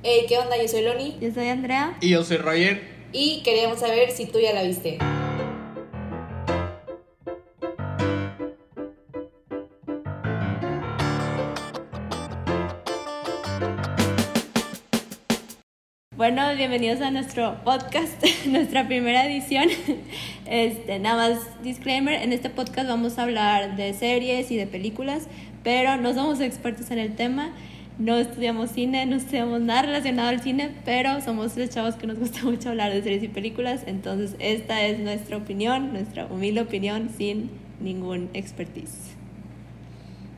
Hey, ¿qué onda? Yo soy Loni. Yo soy Andrea. Y yo soy Roger. Y queríamos saber si tú ya la viste. Bueno, bienvenidos a nuestro podcast, nuestra primera edición. Este, nada más disclaimer, en este podcast vamos a hablar de series y de películas, pero no somos expertos en el tema, no estudiamos cine, no estudiamos nada relacionado al cine, pero somos los chavos que nos gusta mucho hablar de series y películas, entonces esta es nuestra opinión, nuestra humilde opinión sin ningún expertise.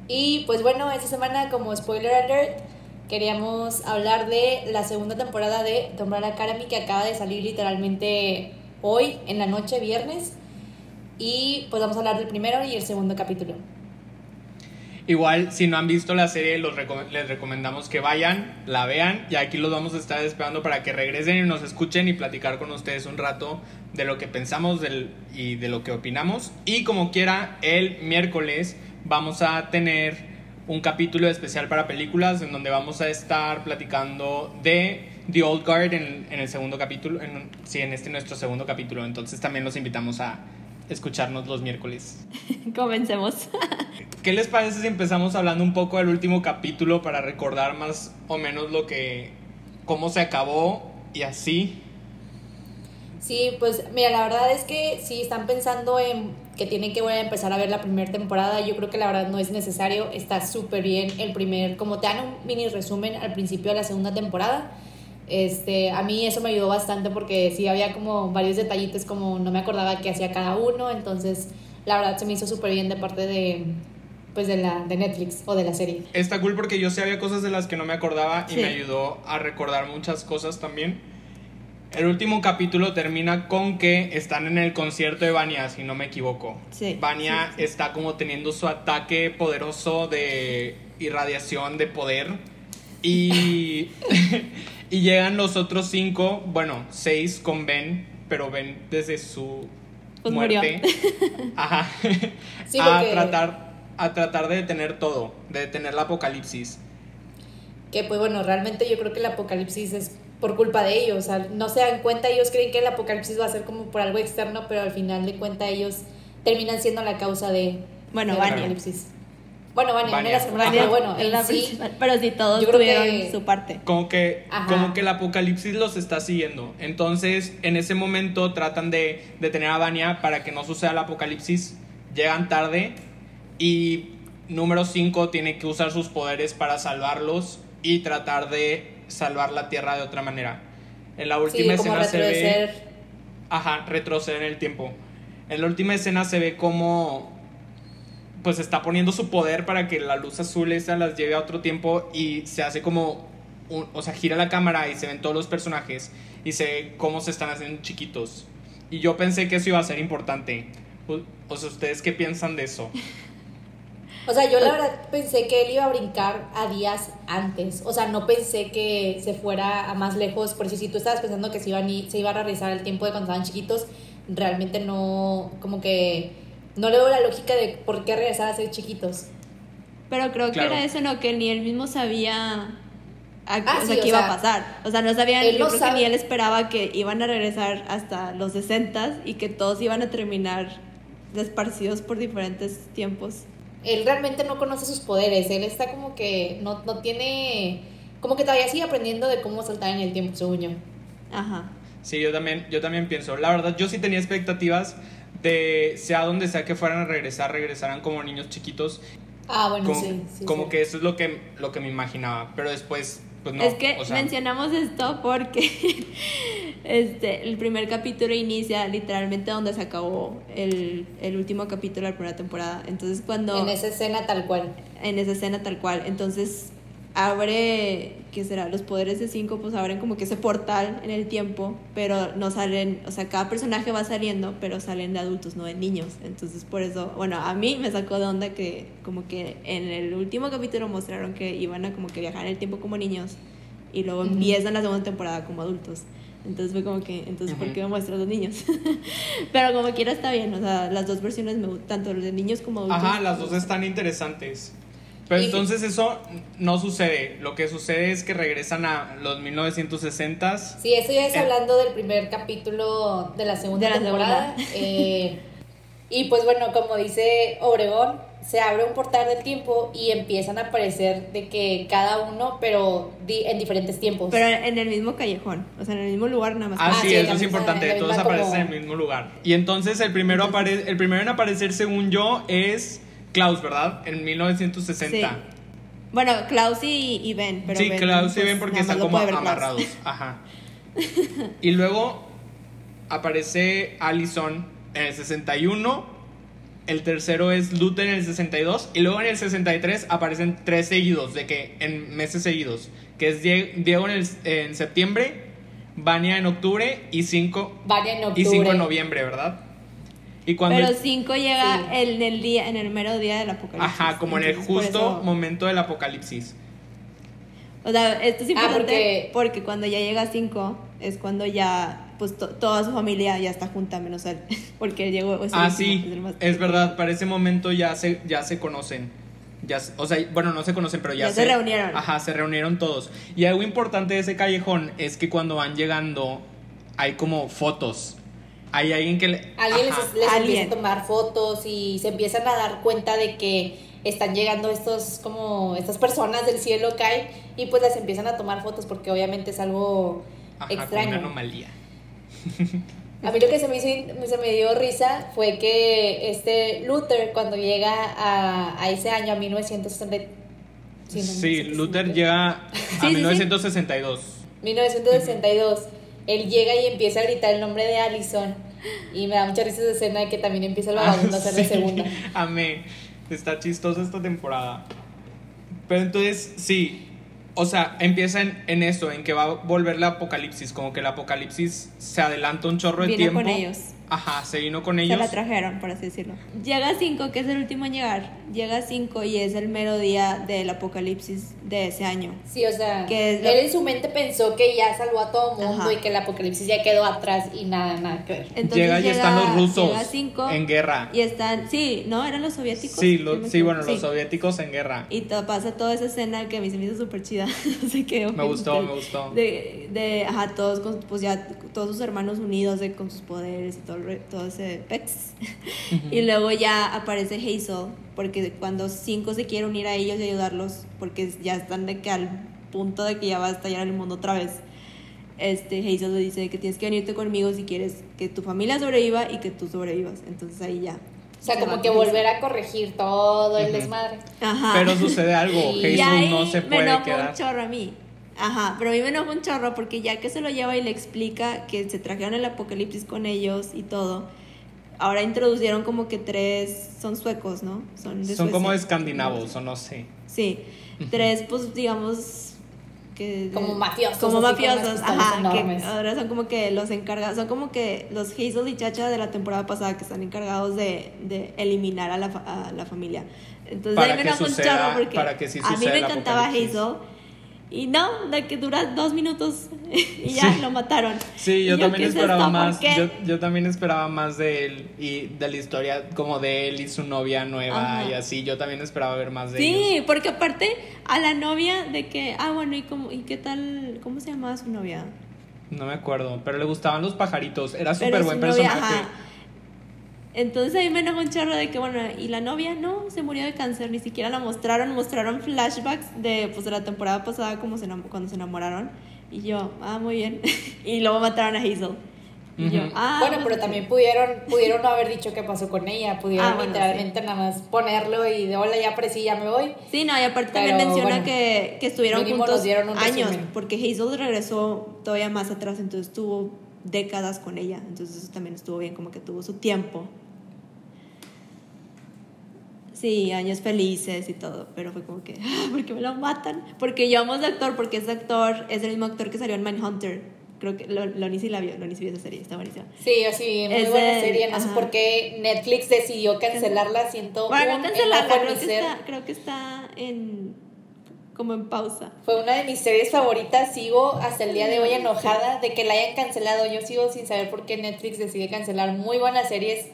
Y pues bueno, esta semana como spoiler alert, queríamos hablar de la segunda temporada de The Umbrella Academy que acaba de salir literalmente hoy en la noche, viernes. Y pues vamos a hablar del primero y el segundo capítulo. Igual, si no han visto la serie, los les recomendamos que vayan, la vean y aquí los vamos a estar esperando para que regresen y nos escuchen y platicar con ustedes un rato de lo que pensamos del, y de lo que opinamos. Y como quiera, el miércoles vamos a tener un capítulo especial para películas en donde vamos a estar platicando de The Old Guard en, el segundo capítulo, en, sí, en este nuestro segundo capítulo. Entonces también los invitamos a escucharnos los miércoles. Comencemos. ¿Qué les parece si empezamos hablando un poco del último capítulo para recordar más o menos lo que, cómo se acabó y así? Sí, pues mira, la verdad es que si están pensando en que tienen que volver a empezar a ver la primera temporada, yo creo que la verdad no es necesario, está súper bien el primer, como te dan un mini resumen al principio de la segunda temporada. Este, a mí eso me ayudó bastante porque sí había como varios detallitos como no me acordaba qué hacía cada uno, entonces la verdad se me hizo súper bien de parte de pues de la de Netflix o de la serie. Está cool porque yo sí había cosas de las que no me acordaba y me ayudó a recordar muchas cosas también. El último capítulo termina con que están en el concierto de Vania, si no me equivoco. Sí, Vania está como teniendo su ataque poderoso de irradiación de poder. Y, y llegan los otros cinco, bueno, seis con Ben, pero Ben desde su pues muerte. Ajá. a, tratar, a tratar de detener todo, de detener la apocalipsis. Que pues bueno, realmente yo creo que el apocalipsis es por culpa de ellos. O sea, no se dan cuenta, ellos creen que el apocalipsis va a ser como por algo externo, pero al final de cuentas ellos terminan siendo la causa de, bueno, del apocalipsis. Bueno, Vania, no era pero bueno, en sí, pero sí todos tuvieron su parte. Como que, como que el apocalipsis los está siguiendo. Entonces, en ese momento tratan de detener a Vania para que no suceda el apocalipsis. Llegan tarde y número 5 tiene que usar sus poderes para salvarlos y tratar de salvar la Tierra de otra manera. En la última escena se ve. Ajá, retroceder en el tiempo. En la última escena se ve como. Pues está poniendo su poder para que la luz azul esa las lleve a otro tiempo y se hace como. o sea, gira la cámara y se ven todos los personajes y se ve cómo se están haciendo chiquitos. Y yo pensé que eso iba a ser importante. O sea, ¿ustedes qué piensan de eso? O sea, yo la verdad pensé que él iba a brincar a días antes. O sea, no pensé que se fuera a más lejos. Por si tú estabas pensando que se, iban se iba a realizar el tiempo de cuando estaban chiquitos, realmente no, como que no le veo la lógica de por qué regresar a ser chiquitos. Pero creo que era eso, ¿no? Que ni él mismo sabía ah, o sea, qué iba a pasar. O sea, no sabían, yo creo que ni él esperaba que iban a regresar hasta los 60 y que todos iban a terminar desparcidos por diferentes tiempos él realmente no conoce sus poderes, él está como que no, no tiene, como que todavía sigue aprendiendo de cómo saltar en el tiempo, según yo. Ajá. Sí, yo también, yo también pienso, la verdad, yo sí tenía expectativas de sea donde sea que fueran a regresar, regresaran como niños chiquitos. Ah, bueno, como, sí, Como que eso es lo que, lo que me imaginaba, pero después pues es que mencionamos esto porque este, el primer capítulo inicia literalmente donde se acabó el, el, último capítulo de la primera temporada. Entonces cuando... En esa escena tal cual. En esa escena tal cual. Entonces abre, ¿qué será? Los poderes de cinco pues abren como que ese portal en el tiempo, pero no salen, o sea, cada personaje va saliendo, pero salen de adultos, no de niños. Entonces por eso, bueno, a mí me sacó de onda que como que en el último capítulo mostraron que iban a como que viajar en el tiempo como niños y luego empiezan la segunda temporada como adultos. Entonces fue como que, entonces, ¿por qué me muestras los niños? Pero como quiera está bien, o sea, las dos versiones me gustan, tanto los de niños como adultos. Ajá, las dos están interesantes. Pero entonces eso no sucede. Lo que sucede es que regresan a los 1960s. Sí, eso ya es Eh. hablando del primer capítulo de la segunda De la temporada. Eh, y pues bueno, como dice Obregón, se abre un portal del tiempo y empiezan a aparecer de que cada uno, pero di- en diferentes tiempos. Pero en el mismo callejón, o sea, en el mismo lugar nada más. Ah, Ah, sí, sí, eso es importante. Todos aparecen como- en el mismo lugar. Y entonces el primero, apare el primero en aparecer, según yo, es Klaus, ¿verdad? En 1960. Sí. Bueno, Klaus y, y Ben, pero sí, Ben, Klaus y pues, Ben porque están como Klaus. amarrados. Ajá. Y luego aparece Allison en el 61. El tercero es Luther en el 62. Y luego en el 63 aparecen tres seguidos, de que en meses seguidos. Que es Die- Diego en, el- en septiembre, Vania en octubre y 5 Vaya en octubre. y 5 en noviembre, ¿verdad? Y cuando Pero 5 llega Sí. en el día, en el mero día del apocalipsis. Ajá, como en el justo eso- momento del apocalipsis. O sea, esto es Ah, importante porque- porque... cuando ya llega a 5 es cuando ya, pues to- toda su familia ya está junta, menos él. Porque él llegó. es el Ah, último, sí, es el más es verdad, para ese momento ya se, ya se conocen. Ya, o sea, bueno, no se conocen, pero ya, Ya se reunieron. Ajá, se reunieron todos. Y algo importante de ese callejón es que cuando van llegando hay como fotos. Hay alguien que le... Alguien les, Ajá. les Alguien. empieza a tomar fotos y se empiezan a dar cuenta de que están llegando estos como estas personas del cielo caen y pues las empiezan a tomar fotos porque obviamente es algo Ajá, como una extraño. anomalía. A mí lo que se me hizo, se me dio risa fue que este Luther cuando llega a, a ese año, a 1960, Sí, no, 1960, Luther llega a Sí, sí, sí. 1962. 1962, él llega y empieza a gritar el nombre de Allison y me da mucha risa esa escena de que también empieza el vagabundo a hacer de Ah, sí. segunda. Amé. Está chistosa esta temporada. Pero entonces, sí. O sea, empieza en, en eso, en que va a volver la apocalipsis. Como que el apocalipsis se adelanta un chorro de Vino tiempo. con ellos. Ajá, se vino con Se ellos. la trajeron, por así decirlo. Llega 5, que es el último en llegar. Llega 5 y es el mero día del apocalipsis de ese año. Sí, o sea, Que es lo- él en su mente pensó que ya salvó a todo mundo Ajá. y que el apocalipsis ya quedó atrás y nada, nada que ver. Entonces llega y están los rusos llega cinco, en guerra. Y están, sí, ¿no? ¿Eran los soviéticos? Sí, lo- sí, bueno, los Sí. soviéticos en guerra. Y to- pasa toda esa escena que a mí se me hizo súper chida. sé qué. Me gustó, me gustó. De, de, ajá, todos, con, pues ya, todos sus hermanos unidos de, con sus poderes y todo, todo ese pex. Y luego ya aparece Hazel, porque cuando cinco se quiere unir a ellos y ayudarlos, porque ya están de que al punto de que ya va a estallar el mundo otra vez. Este, Hazel le dice que tienes que venirte conmigo si quieres que tu familia sobreviva y que tú sobrevivas. Entonces ahí ya. O sea, se como que Hazel. volver a corregir todo el desmadre. Ajá. Pero sucede algo. Ahí no se me puede enojó quedar. un chorro a mí. Ajá, pero a mí me enojó un chorro porque ya que se lo lleva y le explica que se trajeron el apocalipsis con ellos y todo, ahora introducieron como que tres, son suecos, ¿no? Son, de Son como escandinavos, o no sé. Sí, tres, pues digamos que... Como mafiosos, Como mafiosos, ajá, enormes. que ahora son como que los encargados, son como que los Hazel y Chacha de la temporada pasada que están encargados de, de eliminar a la, a la familia. Entonces Para ahí me que enojó un chorro porque para que sí a mí me encantaba. Hazel y no, de que dura dos minutos y ya Sí. lo mataron. Sí, yo también ¿qué es esperaba más. Yo, yo también esperaba más de él y de la historia como de él y su novia nueva Ajá. y así. Yo también esperaba ver más de Sí, ellos. porque aparte a la novia de que, ah, bueno, ¿y, cómo, ¿y qué tal? ¿Cómo se llamaba su novia? No me acuerdo, pero le gustaban los pajaritos. Era súper buen novia, personaje. ajá. Entonces ahí me enojó un chorro de que, bueno, y la novia no, se murió de cáncer, ni siquiera la mostraron, mostraron flashbacks de, pues, de la temporada pasada como se cuando se enamoraron. Y yo, ah, muy bien. y luego mataron a Hazel. Y yo, Ujú. ah. bueno, pues, pero también pudieron, pudieron no haber dicho qué pasó con ella, pudieron Ah, bueno, literalmente nada más ponerlo y de hola, ya aparecí, ya me voy. Sí, no, y aparte también Pero, menciona bueno, que, que estuvieron juntos años, resumen. porque Hazel regresó todavía más atrás, entonces estuvo décadas con ella, entonces eso también estuvo bien, como que tuvo su tiempo. Sí, años felices y todo, pero fue como que, ah, ¿por qué me lo matan? Porque yo amo a ese actor, porque ese actor es el mismo actor que salió en Mindhunter. Creo que Lo- Loni sí la vio, Loni sí vio esa serie, está buenísima. Sí, así, muy Es buena de- serie. No sé ajá. por qué Netflix decidió cancelarla. Siento Bueno, un no cancelarla, creo que, está, creo que está en, como en pausa. Fue una de mis series favoritas. Sigo hasta el día de hoy enojada de que la hayan cancelado. Yo sigo sin saber por qué Netflix decide cancelar muy buenas series.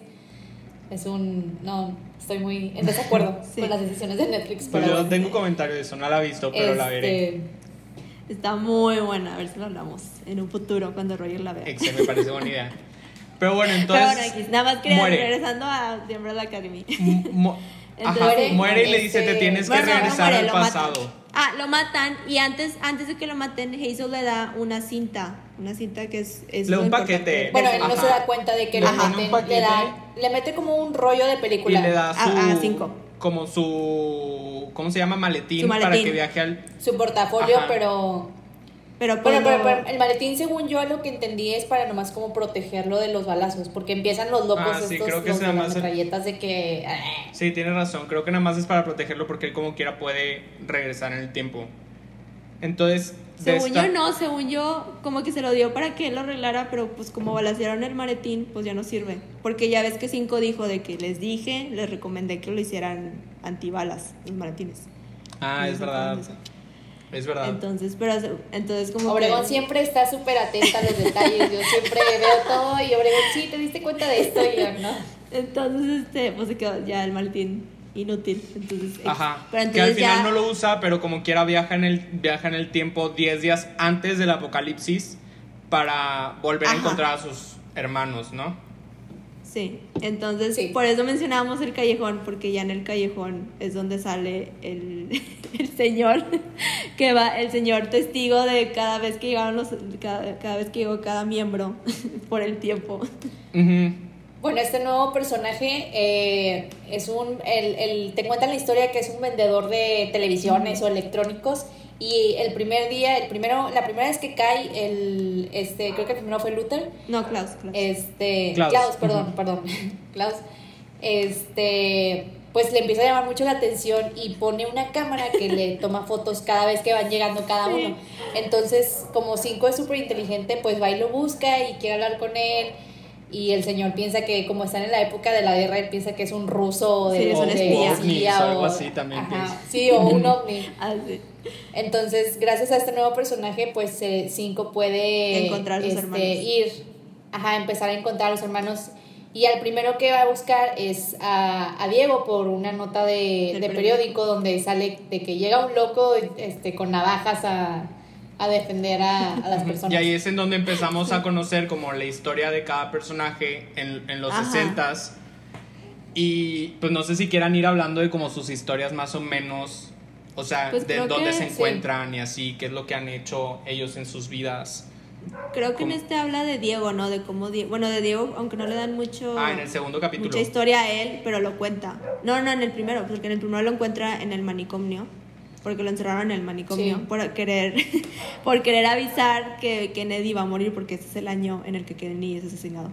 Es un... No, estoy muy en desacuerdo Sí. con las decisiones de Netflix. Pues pero yo tengo comentario de eso, no la he visto, pero la veré. este, Está muy buena, a ver si lo hablamos en un futuro cuando Roger la vea. Exe, me parece buena idea. Pero bueno, Pero entonces. bueno, X, nada más quería muere. regresando a The Umbrella Academy. Entonces, Ajá, muere, muere y le dice: este, Te tienes que Bueno, no, no regresar muere, al pasado. matan. Ah, lo matan y antes, antes de que lo maten, Hazel le da una cinta. Una cinta que es. es Le un importante. paquete. Bueno, él no se da cuenta de que Le paquete. Le, da, le mete como un rollo de Y película. le da su. A- a cinco. Como su. ¿Cómo se llama? Maletín, Su para que viaje al. su portafolio, Ajá. pero Pero, Bueno, pero, pero el maletín, según yo, lo que entendí es para nomás como protegerlo de los balazos, porque empiezan los locos Ah, sí, estos, creo que los es de nada las metralletas de que... ah, Sí, tienes razón. Creo que nada más es para protegerlo porque él, como quiera, puede regresar en el tiempo. Entonces. Según esta- yo no, según yo como que se lo dio para que él lo arreglara, pero pues como balacearon el maletín, pues ya no sirve. Porque ya ves que Cinco dijo de que les dije, les recomendé que lo hicieran antibalas, los maletines. Ah, Y es verdad. Es verdad. Entonces, pero entonces como Obregón que... siempre está súper atenta a los detalles, yo siempre veo todo y Obregón, sí, ¿te diste cuenta de esto? Y yo, no. Entonces, este, pues se quedó ya el maletín inútil. Entonces, Ajá. Pero que al entonces final ya... no lo usa, pero como quiera viaja en el, viaja en el tiempo 10 días antes del apocalipsis para volver a Ajá. encontrar a sus hermanos, ¿no? Sí, entonces Sí. por eso mencionábamos el callejón, porque ya en el callejón es donde sale el, el señor que va, el señor testigo de cada vez que llegaron los, cada, cada vez que llegó cada miembro por el tiempo. Ujú. Bueno, este nuevo personaje eh, es un. El, el- te cuentan la historia que es un vendedor de televisiones o electrónicos. Y el primer día, el primero, la primera vez que cae, el, este, creo que el primero fue Luther. No, Klaus, Klaus. Este, Klaus. Klaus, perdón, perdón. Klaus. Este, pues le empieza a llamar mucho la atención y pone una cámara que le toma fotos cada vez que van llegando cada uno. Entonces, como Cinco es súper inteligente, pues va y lo busca y quiere hablar con él. Y el señor piensa que, como están en la época de la guerra, él piensa que es un ruso de, Sí, es un de espía. Ovnis, algo así también ajá. Sí, o un ovni. Ah. Entonces, gracias a este nuevo personaje, pues eh, Cinco puede Encontrar a sus este, hermanos. ir, ajá, empezar a encontrar a los hermanos. Y al primero que va a buscar es a, a Diego por una nota de, de periódico. periódico donde sale de que llega un loco este, con navajas a, a defender a, a las personas. Y ahí es en donde empezamos a conocer como la historia de cada personaje en, en los Ajá. 60s. Y pues no sé si quieran ir hablando de como sus historias más o menos, o sea, Pues de dónde que se sí. encuentran y así, qué es lo que han hecho ellos en sus vidas. Creo que en ¿Cómo? este habla de Diego, ¿no? De cómo Die- bueno, de Diego, aunque no le dan mucho Ah, en el segundo capítulo. mucha historia a él, pero lo cuenta. No, no, en el primero, porque en el primero lo encuentra en el manicomio, porque lo encerraron en el manicomio Sí. por querer por querer avisar que Kennedy iba a morir porque este es el año en el que Kennedy es asesinado.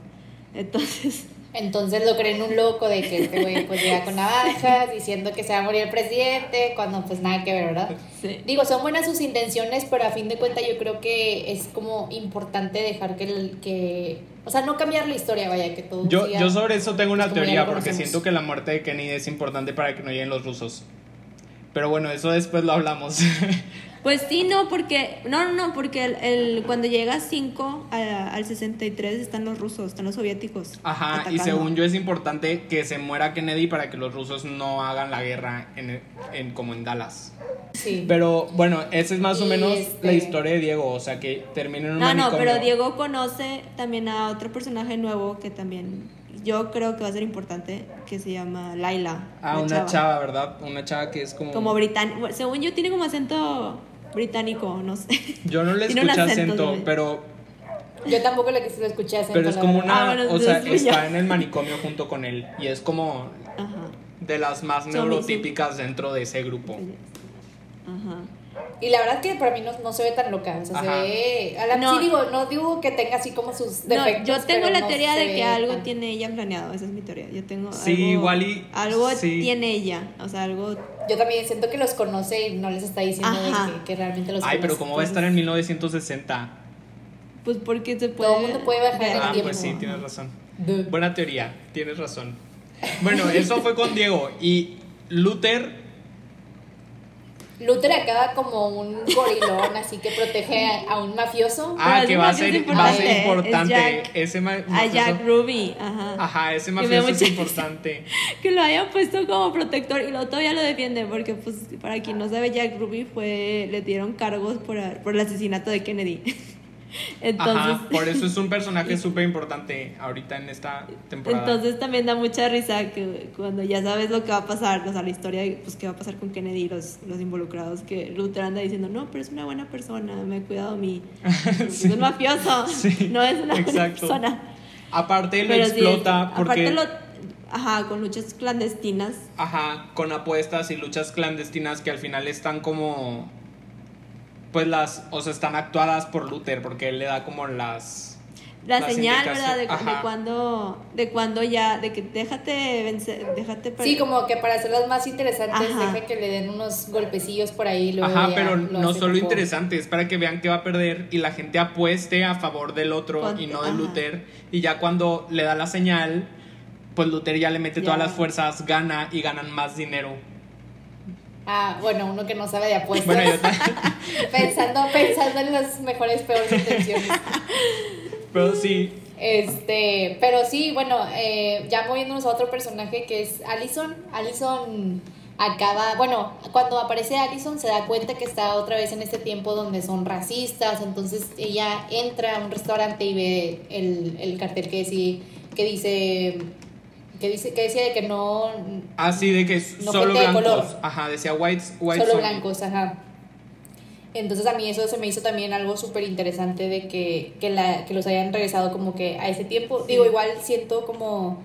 Entonces, Entonces lo creen un loco de que este güey pues llega con navajas diciendo que se va a morir el presidente, cuando pues nada que ver, ¿verdad? sí. Digo, son buenas sus intenciones, pero a fin de cuentas yo creo que es como importante dejar que, el, que o sea, no cambiar la historia, vaya, que todo Yo, yo sobre eso tengo una pues, como ya teoría porque siento que la muerte de Kennedy es importante para que no lleguen los rusos. Pero bueno, eso después lo hablamos. Pues sí, no, porque no, no, no, porque el, el- cuando llega 5 al 63 están los rusos, están los soviéticos. Ajá, y según yo es importante que se muera Kennedy para que los rusos no hagan la guerra en, en- como en Dallas. Sí. Pero bueno, esa es más o Y menos este- la historia de Diego, o sea que termina en un No, no, pero Diego conoce también a otro personaje nuevo que también yo creo que va a ser importante, que se llama Laila. Ah, una chava. ¿verdad? Una chava que es como... Como británico, según yo tiene como acento británico, no sé. Yo no le escuché acento, pero, Yo tampoco lo, lo escuché acento, pero es como una... Ah, bueno, o sea, está en el manicomio junto con él y es como Ajá. de las más neurotípicas dentro de ese grupo. Ajá. Y la verdad que para mí no, no se ve tan loca, o sea, Ajá. se ve... A la, No. sí digo, no digo que tenga así como sus No, defectos, yo tengo la no teoría de que algo tan- tiene ella planeado, esa es mi teoría. Yo tengo Sí, algo, igual y- algo sí. tiene ella, o sea, algo Yo también siento que los conoce y no les está diciendo que, que realmente los Ay, pero. ¿cómo va a estar en 1960? pues porque se puede Todo el mundo puede viajar en ver. el Ah, tiempo. pues sí, tienes razón. Buena teoría, tienes razón. Bueno, eso fue con Diego. Y Luther Luther acaba como un gorilón, así que protege a, a un mafioso. Ah, Pero que va a mafioso ser va a ser importante, Jack. Ese ma- A mafioso- Jack Ruby, ajá. Ajá, ese mafioso es importante. Que lo hayan puesto como protector y luego todavía lo defiende porque pues para quien no sabe Jack Ruby fue le dieron cargos por, por el asesinato de Kennedy. Entonces Ajá, por eso es un personaje súper importante ahorita en esta temporada. Entonces también da mucha risa que cuando ya sabes lo que va a pasar, o sea, la historia, pues qué va a pasar con Kennedy y los, los involucrados, que Luther anda diciendo, no, pero es una buena persona, me ha cuidado a mí. Es un mafioso, Sí, no es una buena persona. Aparte lo Pero sí, explota porque aparte lo, ajá, con luchas clandestinas. ajá, con apuestas y luchas clandestinas que al final están como pues las, o sea, están actuadas por Luther porque él le da como las La las señal, ¿verdad? De, de cuando, de cuando ya, de que déjate vencer, déjate Sí, perder. como que para hacerlas más interesantes, Ajá. deja que le den unos golpecillos por ahí. luego Ajá, pero no solo interesante, es para que vean que va a perder y la gente apueste a favor del otro y no de ajá. Luther. Y ya cuando le da la señal, pues Luther ya le mete Ya. todas las fuerzas, gana y ganan más dinero. Ah, bueno, uno que no sabe de apuestas. Bueno, yo pensando, pensando en las mejores, peores intenciones. pero sí, Este, pero sí, bueno, eh, ya moviéndonos a otro personaje que es Allison. Allison acaba, bueno, cuando aparece Allison se da cuenta que está otra vez en este tiempo donde son racistas, entonces ella entra a un restaurante y ve el, el cartel que dice, que dice, que dice, que decía de que no, así de que No solo de blancos. color. Ajá, decía white, white solo blancos, ajá. Entonces a mí eso se me hizo también algo súper interesante de que, que, la, que los hayan regresado como que a ese tiempo. Digo, igual siento como,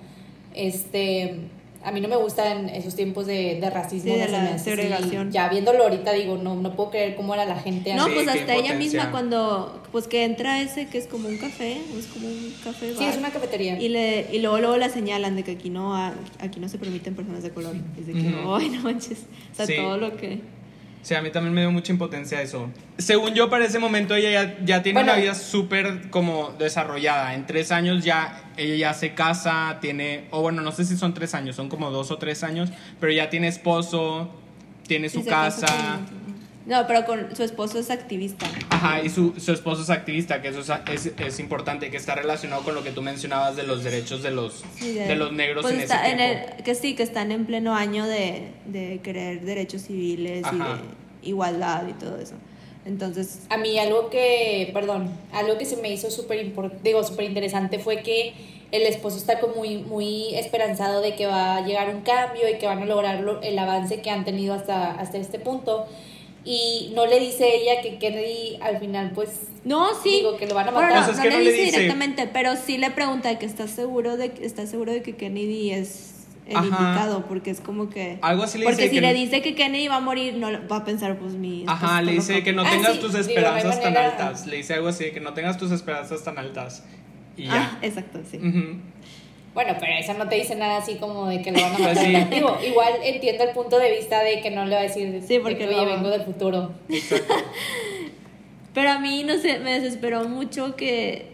este, a mí no me gustan esos tiempos de, de racismo. Sí, de la me segregación. Ya viéndolo ahorita digo, no, no puedo creer cómo era la gente No, Sí, pues hasta ella misma cuando, pues que entra ese que es como un café, es como un café Sí, bar. es una cafetería. Y, le, y luego, luego la señalan de que aquí no, aquí no se permiten personas de color. Es de que, ay, no manches. O sea, Sí. todo lo que... Sí, a mí también me dio mucha impotencia eso. Según yo, para ese momento ella ya, ya tiene Bueno. una vida súper como desarrollada. En tres años ya ella ya se casa, tiene, o bueno, no sé si son tres años, son como dos o tres años, pero ya tiene esposo, tiene su casa. No, pero con su esposo es activista. Ajá, y su, su esposo es activista, que eso es, es, es importante, que está relacionado con lo que tú mencionabas de los derechos de los, Sí, de, los negros pues en está ese tiempo. el- que sí, que están en pleno año de, de querer derechos civiles Ajá. y de igualdad y todo eso. Entonces, A mí algo que, perdón, algo que se me hizo súper digo, súper interesante fue que el esposo está como muy, muy esperanzado de que va a llegar un cambio y que van a lograr lo- el avance que han tenido hasta, hasta este punto. Y no le dice ella que Kennedy al final pues no, sí. digo que lo van a Bueno, matar. no, Pues es no que le no le dice, dice. directamente, pero sí le pregunta que estás seguro de que estás seguro de que Kennedy es el Ajá. indicado, porque es como que Algo así le porque dice si que le no- dice que Kennedy va a morir, no va a pensar pues mi Ajá, está le dice que no Ah, tengas sí, tus digo, no esperanzas tan manera- altas. Le dice algo así, de que no tengas tus esperanzas tan altas. Y ya. Ah, exacto, sí. Ujú. Bueno, pero eso no te dice nada así como de que lo van a Pues matar. sí. Digo, igual entiendo el punto de vista de que no le va a decir de- Sí, de porque que, oye, no. vengo del futuro. Exacto. Pero a mí, no sé, me desesperó mucho que,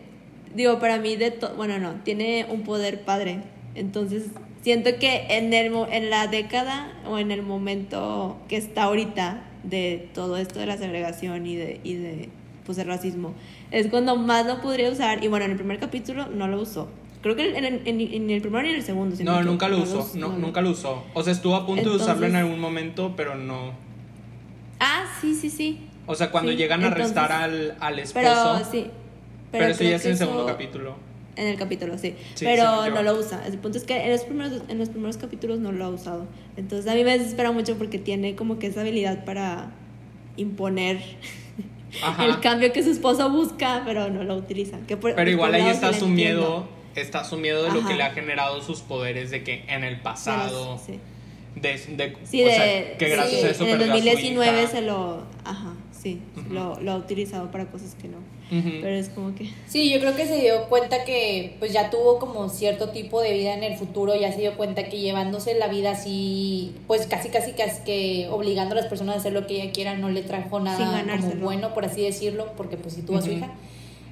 digo, para mí, de to- bueno, no, tiene un poder padre. Entonces, siento que en, el, mo- en la década o en el momento que está ahorita de todo esto de la segregación y de, y de pues, el racismo, es cuando más lo podría usar. Y bueno, en el primer capítulo no lo usó. Creo que en, en- en el primero y en el segundo. si No, me nunca lo usó. no No, no lo- nunca lo usó. O sea, estuvo a punto de usarlo en algún momento, pero no. Ah, sí, sí, sí. O sea, cuando Sí, llegan a arrestar entonces- al, al esposo. Pero sí. pero eso ya es en el segundo capítulo. En el capítulo, sí. Sí, pero no lo usa. El punto es que en los, primeros, en los primeros capítulos no lo ha usado. Entonces a mí me desespera mucho porque tiene como que esa habilidad para imponer Ajá. el cambio que su esposo busca, pero no lo utiliza. Que por- Pero igual ahí está su miedo. Está su miedo de lo que le ha generado sus poderes de que en el pasado. sí. De, de, Sí, o de, sea, que gracias sí, a eso en el perdió a su 2019 hija. se lo... Ajá, sí. Lo, lo ha utilizado para cosas que no. Pero es como que... Sí, yo creo que se dio cuenta que pues ya tuvo como cierto tipo de vida en el futuro, ya se dio cuenta que llevándose la vida así, pues casi casi casi que obligando a las personas a hacer lo que ella quiera no le trajo nada como bueno, por así decirlo, porque pues sí tuvo a su hija.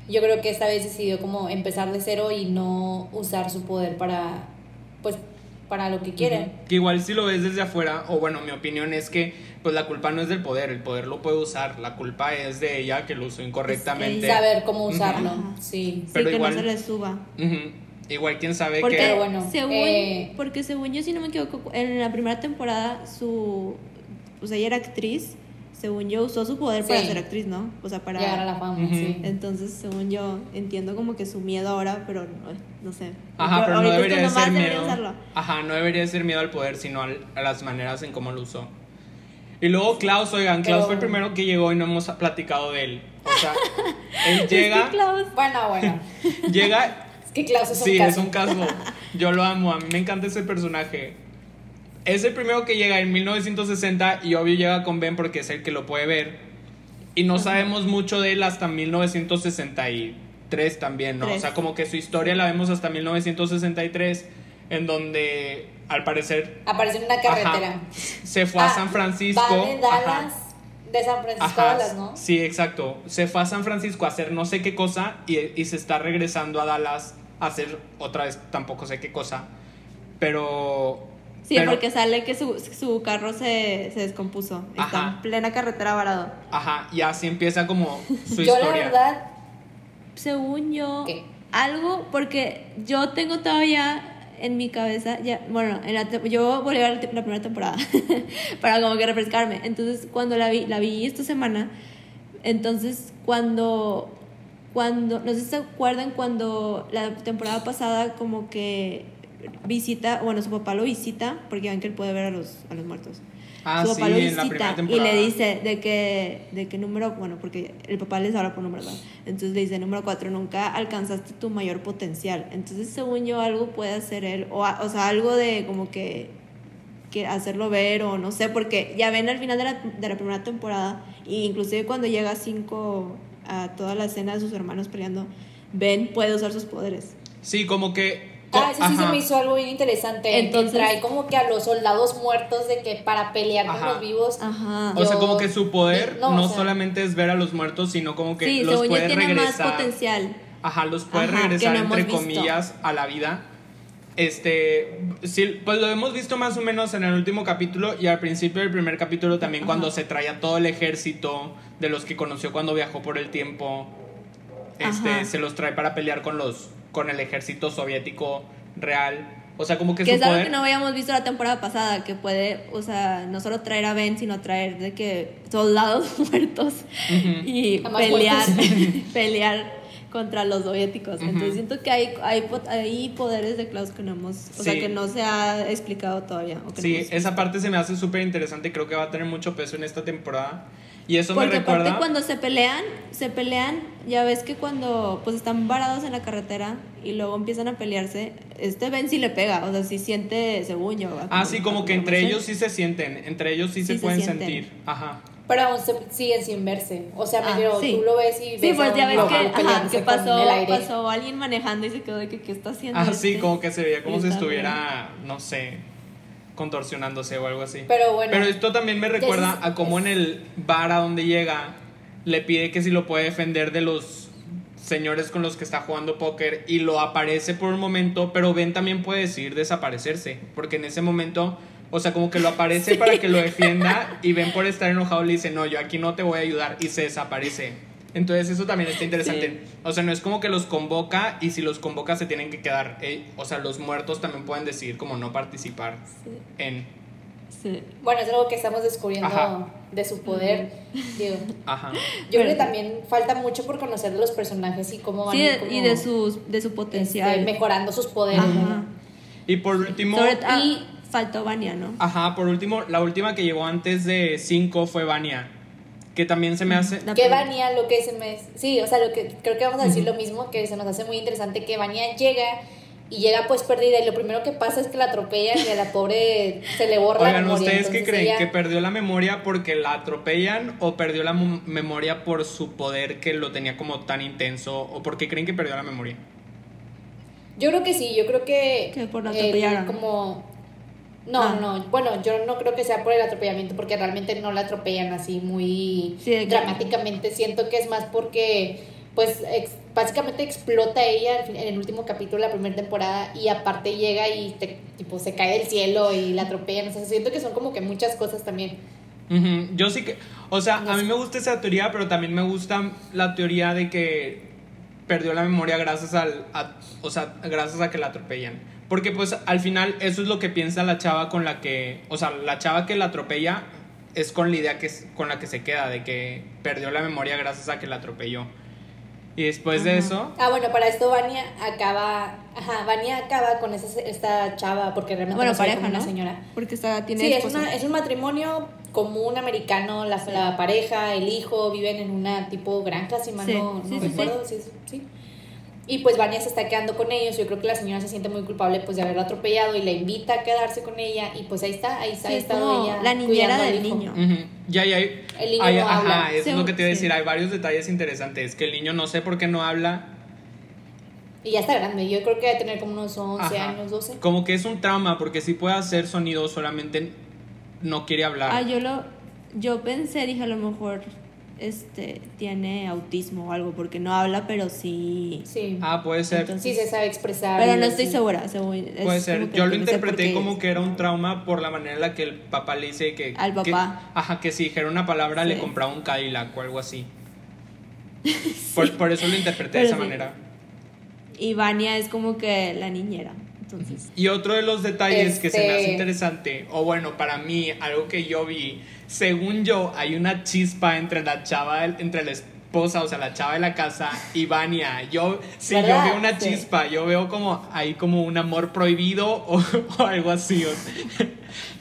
Yo creo que esta vez decidió como empezar de cero y no usar su poder para pues para lo que quiere. Que igual si lo ves desde afuera, o bueno, mi opinión es que pues la culpa no es del poder, el poder lo puede usar, la culpa es de ella que lo usó incorrectamente. ella. Saber cómo usarlo, sí. Pero sí, que igual- no se le suba. Igual quién sabe Porque, que... Bueno, según, eh, porque según yo, si no me equivoco, en la primera temporada, su. O sea, ella era actriz. Según yo, usó su poder para Sí. ser actriz, ¿no? O sea, para. Llegar a la fama, sí. Entonces, según yo, entiendo como que su miedo ahora, pero no, no sé. Ajá, pero no es debería de ser miedo. Ajá, no debería de ser miedo al poder, sino al- a las maneras en cómo lo usó. Y luego Klaus, oigan, Klaus Pero- fue el primero que llegó y no hemos platicado de él. O sea, él Es que llega, Klaus- Bueno, bueno. llega, Es que Klaus es un sí, caso. es un caso. Yo lo amo, a mí me encanta ese personaje. Es el primero que llega en 1960 y obvio llega con Ben porque es el que lo puede ver. Y no sabemos mucho de él hasta 1963 también, ¿no? O Tres. sea, como que su historia la vemos hasta 1963, en donde al parecer Apareció en una carretera. Ajá. se fue a Ah, San Francisco. Va de ajá. Dallas, de San Francisco Ajá, a Dallas, ¿no? Sí, exacto. Se fue a San Francisco a hacer no sé qué cosa y, y se está regresando a Dallas a hacer otra vez tampoco sé qué cosa. Pero. Sí, pero- porque sale que su, su carro se, se descompuso. Está Ajá. en plena carretera varado. Ajá, y así empieza como su Yo la historia. verdad, Según yo, ¿Qué? algo, porque yo tengo todavía en mi cabeza, ya, bueno, en la yo volví a ver la, la primera temporada para como que refrescarme. Entonces, cuando la vi, la vi esta semana, entonces cuando, cuando, no sé si se acuerdan cuando la temporada pasada como que visita, bueno, su papá lo visita, porque ven que él puede ver a los, a los muertos. Ah, su sí, papá lo la primera visita y le dice de que, de que número, bueno, porque el papá les habla por número, ¿verdad? Entonces le dice, número cuatro, nunca alcanzaste tu mayor potencial. Entonces, según yo, algo puede hacer él, o, o sea, algo de como que, que hacerlo ver, o no sé, porque ya ven al final de la, de la primera temporada, e inclusive cuando llega a cinco a toda la escena de sus hermanos peleando, Ben puede usar sus poderes. Sí, como que. Ah, eso sí se me hizo algo bien interesante. Entonces- que trae como que a los soldados muertos de que para pelear con los vivos. Ajá. O sea, como que su poder no, no, o sea- solamente es ver a los muertos, sino como que sí, los puede tiene regresar. más potencial. Ajá, los puede Ajá, regresar no entre visto. comillas a la vida. Este, sí, pues lo hemos visto más o menos en el último capítulo y al principio del primer capítulo también cuando se traía todo el ejército de los que conoció cuando viajó por el tiempo. Este, Ajá. se los trae para pelear con los con el ejército soviético real. O sea, como que, Que su es algo poder que no habíamos visto la temporada pasada, que puede, o sea, no solo traer a Ben, sino traer de que soldados muertos y A más pelear, muertos. pelear contra los soviéticos. Entonces siento que hay, hay, hay poderes de Klaus que no hemos, o sea, Sí. que no se ha explicado todavía. o que no Sí, hemos esa parte se me hace súper interesante y creo que va a tener mucho peso en esta temporada. Y eso me Porque recuerda... aparte cuando se pelean, se pelean, ya ves que cuando pues están varados en la carretera y luego empiezan a pelearse, este Ben sí le pega, o sea, sí siente, según yo. Ah, sí, como que entre ellos sí se sienten, entre ellos sí, Sí se se pueden sienten. sentir. Ajá. Pero aún se siguen sin verse. O sea, me Ah, sí. tú lo ves y ves Sí, pues ya ves que, ajá, que pasó, alguien manejando y se quedó de que qué está haciendo. Ah, sí, este? como que se veía como si estuviera, no sé, contorsionándose o algo así. Pero bueno. Pero esto también me recuerda es- a cómo en el bar a donde llega le pide que si lo puede defender de los señores con los que está jugando póker y lo aparece por un momento, pero Ben también puede decidir desaparecerse, porque en ese momento, o sea, como que lo aparece para que lo defienda y Ben por estar enojado le dice, no, yo aquí no te voy a ayudar y se desaparece. Entonces eso también está interesante. O sea, no es como que los convoca y si los convoca se tienen que quedar. eh, o sea, los muertos también pueden decidir como no participar Sí, en... sí. Bueno, es algo que estamos descubriendo Ajá. de su poder. Digo, Ajá. yo creo que también falta mucho por conocer de los personajes y cómo van Sí, y de, sus, de su este, potencial. mejorando sus poderes. Ajá. Y por último... Sobre- y faltó Vania, ¿no? Ajá, por último, la última que llegó antes de 5 fue Vania. Que también se me hace. Que. Vania lo que se me... Sí, o sea, lo que creo que vamos a decir lo mismo, que se nos hace muy interesante que Vania llega y llega pues perdida y lo primero que pasa es que la atropellan y a la pobre se le borra la Oigan, memoria. ¿ustedes qué creen? ella- ¿Que perdió la memoria porque la atropellan o perdió la memoria por su poder que lo tenía como tan intenso? ¿O por qué creen que perdió la memoria? Yo creo que sí, yo creo que... Que por la atropellaron. como... No, Ah. no, bueno, yo no creo que sea por el atropellamiento porque realmente no la atropellan así muy Sí, de que- dramáticamente. Siento que es más porque, pues, ex- básicamente explota ella en el último capítulo de la primera temporada y aparte llega y te- tipo, se cae del cielo y la atropellan. O sea, siento que son como que muchas cosas también. Yo sí que, o sea, No a mí sé. me gusta esa teoría, pero también me gusta la teoría de que perdió la memoria gracias al, a- o sea, gracias a que la atropellan. Porque pues al final eso es lo que piensa la chava con la que, o sea, la chava que la atropella es con la idea que es, con la que se queda de que perdió la memoria gracias a que la atropelló. Y después de eso, Ah, bueno, para esto Vania acaba, ajá, Vania acaba con esa, esta chava porque realmente Bueno, no pareja, como ¿no? una señora. Porque está, tiene Sí, es, una- es un matrimonio común americano, la, la pareja, el hijo, viven en una tipo granja, si mal Sí, no, no sí, sí, recuerdo, sí. sí. Y pues Vania se está quedando con ellos, yo creo que la señora se siente muy culpable pues de haberla atropellado y la invita a quedarse con ella y pues ahí está, ahí está, Sí, ha es estado como ella la niñera al del hijo. niño. ujú, ya hay, hay, El niño hay- no ajá, habla. eso es Sí, lo que te iba a sí. decir, hay varios detalles interesantes, que el niño no sé por qué no habla, Y ya está grande, yo creo que debe tener como unos 11 Ajá. años, 12. Como que es un trauma, porque sí puede hacer sonido, solamente no quiere hablar. Ah, yo lo. Yo pensé, dije, a lo mejor este tiene autismo o algo, porque no habla, pero sí. Sí. Ah, puede ser. Entonces- sí se sabe expresar. Pero no estoy segura. según- es Puede ser. Yo lo interpreté como es. que era un trauma por la manera en la que el papá le dice que. Al que- papá. ajá, que si dijera una palabra le compraba un Cadillac o algo así. Por, por eso lo interpreté de esa sí. manera. Y Vania es como que la niñera. Entonces. Y otro de los detalles que se me hace Este- interesante, o bueno, para mí, algo que yo vi, según yo, hay una chispa entre la chava, entre la esposa, o sea, la chava de la casa y Vania. Yo, sí, yo veo una Sí. chispa, yo veo como, hay como un amor prohibido o, o algo así.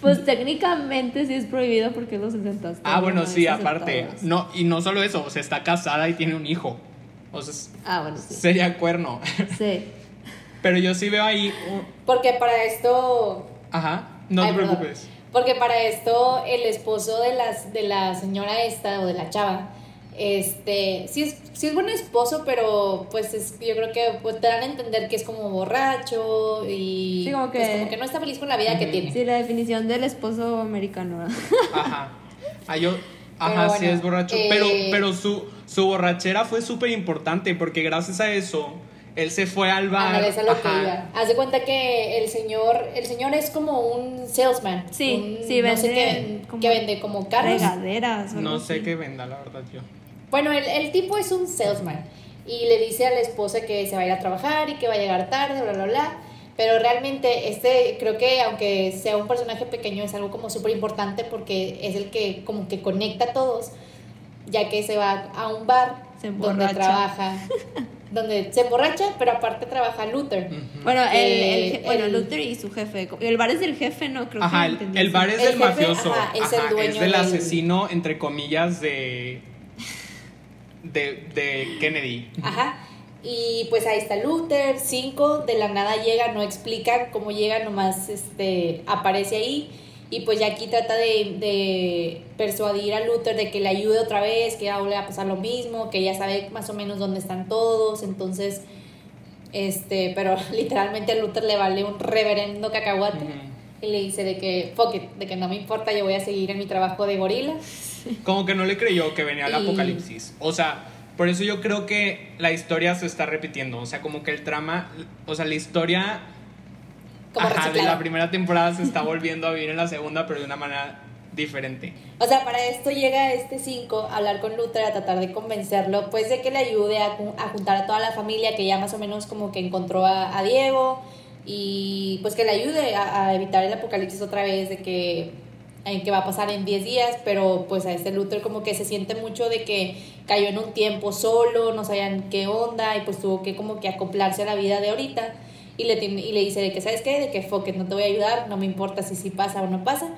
Pues técnicamente sí es prohibido porque es los 60. Ah, bueno, no sí, aparte. 60. No, y no solo eso, o sea, está casada y tiene un hijo. O sea, Ah, bueno, sí. sería cuerno. Sí. Pero yo sí veo ahí. un- Porque para esto Ajá, no Ay, te perdón. preocupes. Porque para esto el esposo de las de la señora esta o de la chava, este, sí es, sí es buen esposo, pero pues es, yo creo que pues, te dan a entender que es como borracho y Sí, como pues, que- como que no está feliz con la vida que tiene. Sí, la definición del esposo americano. Ajá. Ah, yo- Ajá, sí es borracho. eh, Pero, pero su, su borrachera fue súper importante porque gracias a eso él se fue al bar. Ándale, es a lo que Ajá. iba. Haz de cuenta que el señor, el señor es como un salesman. Sí, un- sí, no sé vende qué, como que vende como carros. Regaderas. No sé así. qué venda, la verdad, yo. Bueno, el, el tipo es un salesman y le dice a la esposa que se va a ir a trabajar y que va a llegar tarde, bla, bla, bla. Pero realmente este, creo que aunque sea un personaje pequeño, es algo como súper importante porque es el que como que conecta a todos, ya que se va a un bar Se donde trabaja, donde se emborracha, pero aparte trabaja Luther. Bueno, el, Eh, el bueno, el- Luther y su jefe. El bar es del jefe, ¿no? Creo Ajá, que el, bar es El del jefe, mafioso. ajá, es el dueño es del del- asesino, entre comillas, de. de, de Kennedy. Ajá. Y pues ahí está Luther, cinco, de la nada llega, no explica cómo llega, nomás este, aparece ahí. Y pues ya aquí trata de, de persuadir a Luther de que le ayude otra vez, que ya vuelve a pasar lo mismo, que ya sabe más o menos dónde están todos. Entonces, este, pero literalmente a Luther le vale un reverendo cacahuate. Ujú. Y le dice de que, fuck it, de que no me importa, yo voy a seguir en mi trabajo de gorila. Como que no le creyó que venía el Y- apocalipsis. O sea, por eso yo creo que la historia se está repitiendo. O sea, como que el trama. O sea, la historia Como ajá, de la primera temporada se está volviendo a vivir en la segunda, pero de una manera diferente. O sea, para esto llega este 5 a hablar con Luther, a tratar de convencerlo, pues de que le ayude a, a juntar a toda la familia que ya más o menos como que encontró a, a Diego y pues que le ayude a, a evitar el apocalipsis otra vez, de que, en que va a pasar en 10 días, pero pues a este Luther como que se siente mucho de que cayó en un tiempo solo, no sabían qué onda y pues tuvo que como que acoplarse a la vida de ahorita. Y le, tiene- y le dice de que, ¿sabes qué? De que, it, no te voy a ayudar, no me importa si sí pasa o no pasa.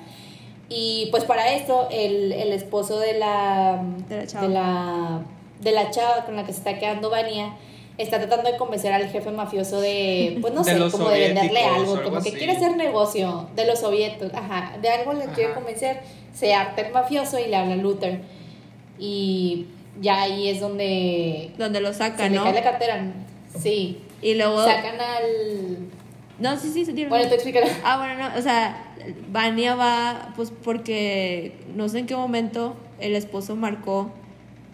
Y pues para esto, el, el esposo de la, De la chava. de la, de la chava con la que se está quedando Vania está tratando de convencer al jefe mafioso de, pues no De sé, como de venderle algo, algo como que así. quiere hacer negocio de los soviéticos, ajá, de algo le quiere Ajá. convencer, se harta el mafioso y le habla a Luther. Y ya ahí es donde Donde lo se sacan, le ¿no? cae la cartera. Sí, Y luego. sacan al... No, sí, sí, se dieron. Bueno, tú explícalo. Ah, bueno, no, o sea, Vania va, pues porque no sé en qué momento el esposo marcó,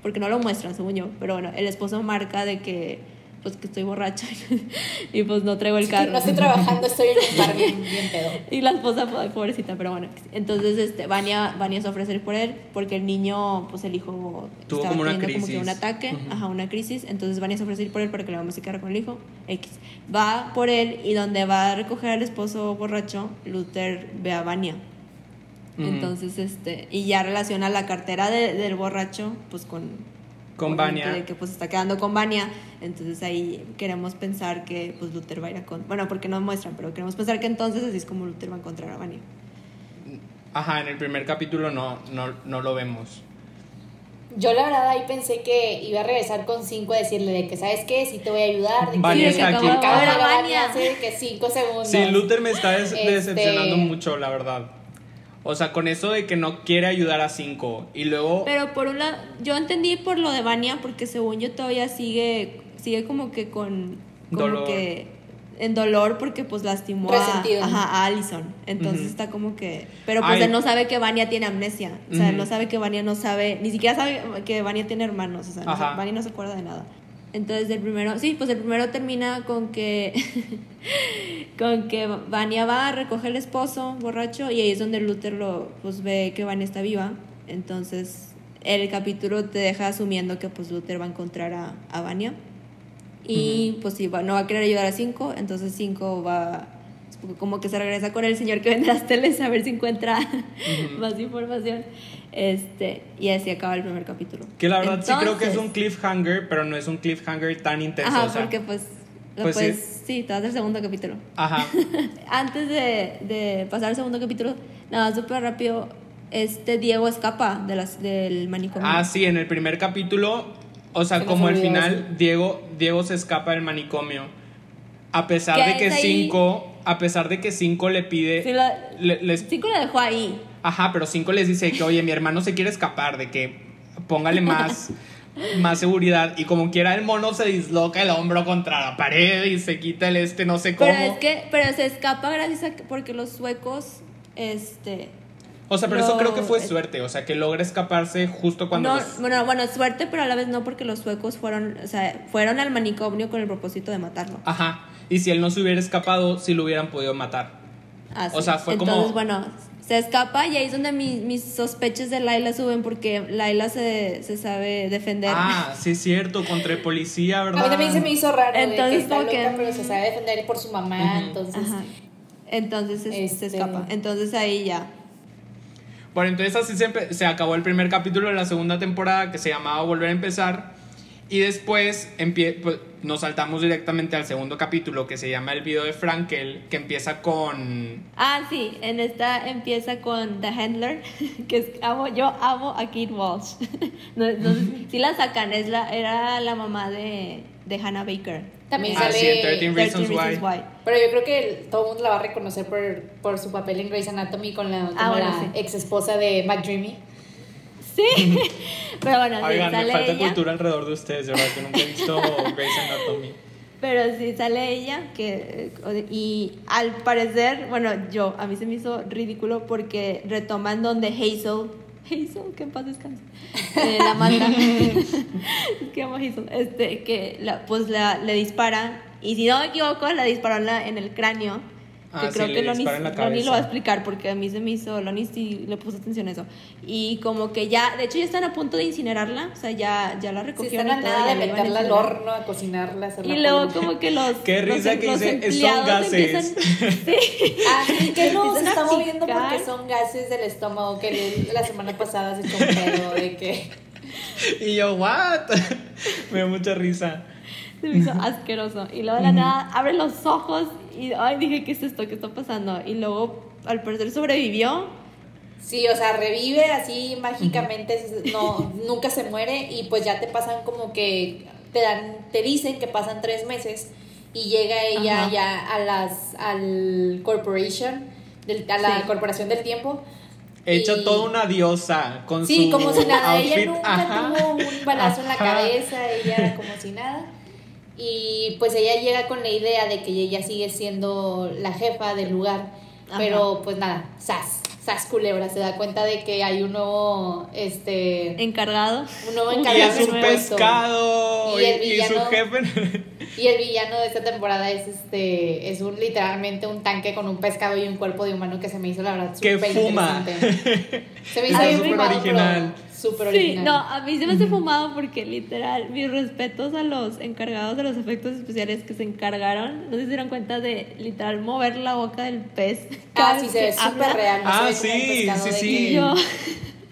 porque no lo muestran, según yo, pero bueno, el esposo marca de que pues que estoy borracha y pues no traigo el carro. No estoy trabajando, estoy en un bar bien, bien pedo. Y la esposa, pues, pobrecita, pero bueno. Entonces, este, Vania, Vania se ofrece por él porque el niño, pues el hijo Tuvo estaba como una teniendo como que crisis. un ataque, ajá, una crisis. Entonces Vania se ofrece por él para que la mamá se quedara con el hijo. X. Va por él y donde va a recoger al esposo borracho, Luther ve a Vania. Entonces, este, y ya relaciona la cartera de- del borracho, pues con... Con Vania. De que pues está quedando con Vania. Entonces ahí queremos pensar que pues Luther va a ir a con... Bueno, porque no muestran, pero queremos pensar que entonces así es como Luther va a encontrar a Vania. Ajá, en el primer capítulo no, no, no lo vemos. Yo la verdad ahí pensé que iba a regresar con cinco a decirle de que, ¿sabes qué? Sí te voy a ayudar. De que Vania sí, está que aquí. acabo de que cinco segundos. Sí, Luther me está des- Este- decepcionando mucho, la verdad. O sea, con eso de que no quiere ayudar a cinco. Y luego. Pero por un lado, yo entendí por lo de Vania, porque según yo todavía sigue, sigue como que con, como Dolor. que en dolor porque pues lastimó a, ajá, a Allison. Entonces está como que, pero pues Ay. él no sabe que Vania tiene amnesia, o sea, él no sabe que Vania no sabe, ni siquiera sabe que Vania tiene hermanos, o sea, no. Vania no se acuerda de nada. Entonces el primero, sí, pues el primero termina con que con que Vania va a recoger el esposo borracho y ahí es donde Luther lo pues ve que Vania está viva. Entonces el capítulo te deja asumiendo que pues Luther va a encontrar a, a Vania. Y pues sí, va- no va a querer ayudar a Cinco, entonces Cinco va como que se regresa con el señor que vende las teles a ver si encuentra más información. Este, y así acaba el primer capítulo. Que la verdad sí creo que es Entonces- un cliffhanger, pero no es un cliffhanger tan intenso. Ajá, o sea, porque pues, pues pues, sí. sí. te vas al segundo capítulo. Ajá. Antes de, de pasar al segundo capítulo, nada, súper rápido, este Diego escapa de las, del manicomio. Ah, sí, en el primer capítulo, o sea, como al final. Diego, Diego se escapa del manicomio. A pesar ¿Qué de que ahí? cinco, a pesar de que cinco le pide. Sí, la- le- les- Cinco la dejó ahí. Ajá, pero cinco les dice que, oye, mi hermano se quiere escapar, de que póngale más, más seguridad. Y como quiera, el mono se disloca el hombro contra la pared y se quita el este, no sé cómo. Pero es que, pero se escapa gracias a que, porque los suecos, este... o sea, pero eso creo que fue suerte, o sea, que logra escaparse justo cuando. No, los- bueno, bueno, suerte, pero a la vez no porque los suecos fueron, o sea, fueron al manicomio con el propósito de matarlo. Ajá. Y si él no se hubiera escapado, sí lo hubieran podido matar. Ah, O sea, fue como- Entonces, bueno, se escapa y ahí es donde mi- mis sospechas de Laila suben porque Laila se, se sabe defender. Ah, sí es cierto, contra el policía, A ¿verdad? mí también se me hizo raro de Entonces, que está como que- loca, pero se sabe defender por su mamá, entonces... Ajá. Entonces es- Este- se escapa. Entonces ahí ya. Bueno, entonces así se, se acabó el primer capítulo de la segunda temporada que se llamaba Volver a empezar. Y después empie- pues, nos saltamos directamente al segundo capítulo que se llama El video de Frankel, que empieza con... Ah, sí, en esta empieza con The Handler, que es, amo, yo amo a Kate Walsh. no, no si la sacan, es la, era la mamá de, de Hannah Baker. También Ah, sale... sí, en 13 13 Reasons Reasons Why. Why. Pero yo creo que todo el mundo la va a reconocer por, por su papel en Grey's Anatomy con la, Ah, bueno, la sí. ex esposa de McDreamy. Sí, pero bueno, sí, Oigan, me falta ella. cultura alrededor de ustedes, de verdad, que nunca he visto Grey's Anatomy. Pero sí sale ella, que, eh, y al parecer, bueno, yo, a mí se me hizo ridículo porque retoman donde Hazel, Hazel, que en paz descanse, eh, la mata, que amo a Hazel, este, que la, pues la, le disparan, y si no me equivoco, la disparó en, la- en el cráneo, que Ah, creo sí, que Lonnie, Lonnie lo va a explicar porque a mí se me hizo, Lonnie sí le puso atención a eso, y como que ya, de hecho ya están a punto de incinerarla, o sea, ya, ya la recogieron están a y todo, nada de meterla al horno, a cocinarla, hacerla Y luego como que los Qué los- risa que los dice, "Son gases". empiezan- sí. Ah, sí, que no, se está moviendo porque son gases del estómago que la semana pasada se echó de que... Y yo, ¿what? me dio mucha risa. Se me hizo asqueroso. Y luego de la nada abre los ojos y ay dije, ¿qué es esto? ¿Qué está pasando? Y luego al parecer sobrevivió. Sí, o sea, revive así mágicamente, no, nunca se muere y pues ya te pasan como que te dan, te dicen que pasan tres meses y llega ella Ajá. ya a las, al corporation, del- a la Sí. corporación del tiempo. Hecha Y- toda una diosa con Sí, su como si nada, ella outfit. nunca Ajá. tuvo un balazo en la Ajá. cabeza, ella como si nada. Y pues ella llega con la idea de que ella sigue siendo la jefa del lugar, Ajá. pero pues nada, sas, sas culebra, se da cuenta de que hay un nuevo, este, Encargado. un nuevo Y encargado es en un pescado. Y Y, el y su villano- jefe. Y el villano de esta temporada es este es un literalmente un tanque con un pescado y un cuerpo de humano que se me hizo la verdad Que súper fuma. interesante. Se me hizo bien súper fumado, pero original. Súper Sí, no, a mí se me hace fumado porque literal, mis respetos a los encargados de los efectos especiales que se encargaron, no se dieron cuenta de literal mover la boca del pez. Ah, sí, se ve que súper real. no Ah, sí, sí, sí. Y yo.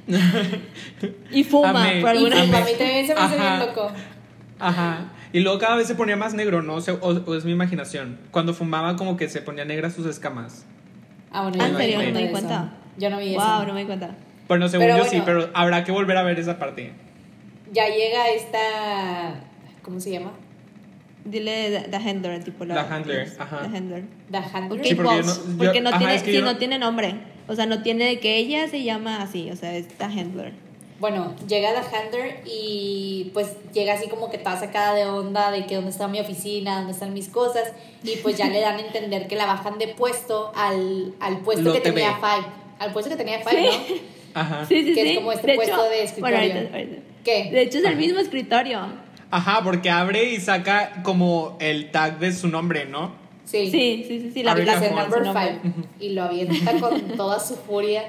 y fuma, Amé. por alguna fuma, a mí también se me hizo bien Ajá. loco. Ajá. Y luego cada vez se ponía más negro, ¿no? O, sea, o- o es mi imaginación. Cuando fumaba como que se ponía negra sus escamas. Ah, bueno, Ah, yo No me di cuenta. Yo no vi eso. Wow, no me di cuenta. Bueno, según Pero yo sí, bueno. pero habrá que volver a ver esa parte. Ya llega esta. ¿Cómo se llama? Dile the, the handler, tipo la. La handler, ajá. The handler. The Handler. Sí, porque yo Walsh, no- yo- porque no ajá, tiene, es que sí, no... no- tiene nombre. O sea, no tiene de que ella se llama así, o sea, es the handler. Bueno, llega The Handler y pues llega así como que toda sacada de onda de que dónde está mi oficina, dónde están mis cosas y pues ya le dan a entender que la bajan de puesto al, al puesto Lo que te tenía ve. Five. Al puesto que tenía Five, ¿no? Ajá. Sí, sí, Que es sí. como este puesto de escritorio. Bueno, ahorita- ahorita. ¿Qué? De hecho, es el Ajá. mismo escritorio. Ajá, porque abre y saca como el tag de su nombre, ¿no? Sí. Sí, sí, sí, sí. La, Abre la- el number su nombre. five y lo avienta con toda su furia.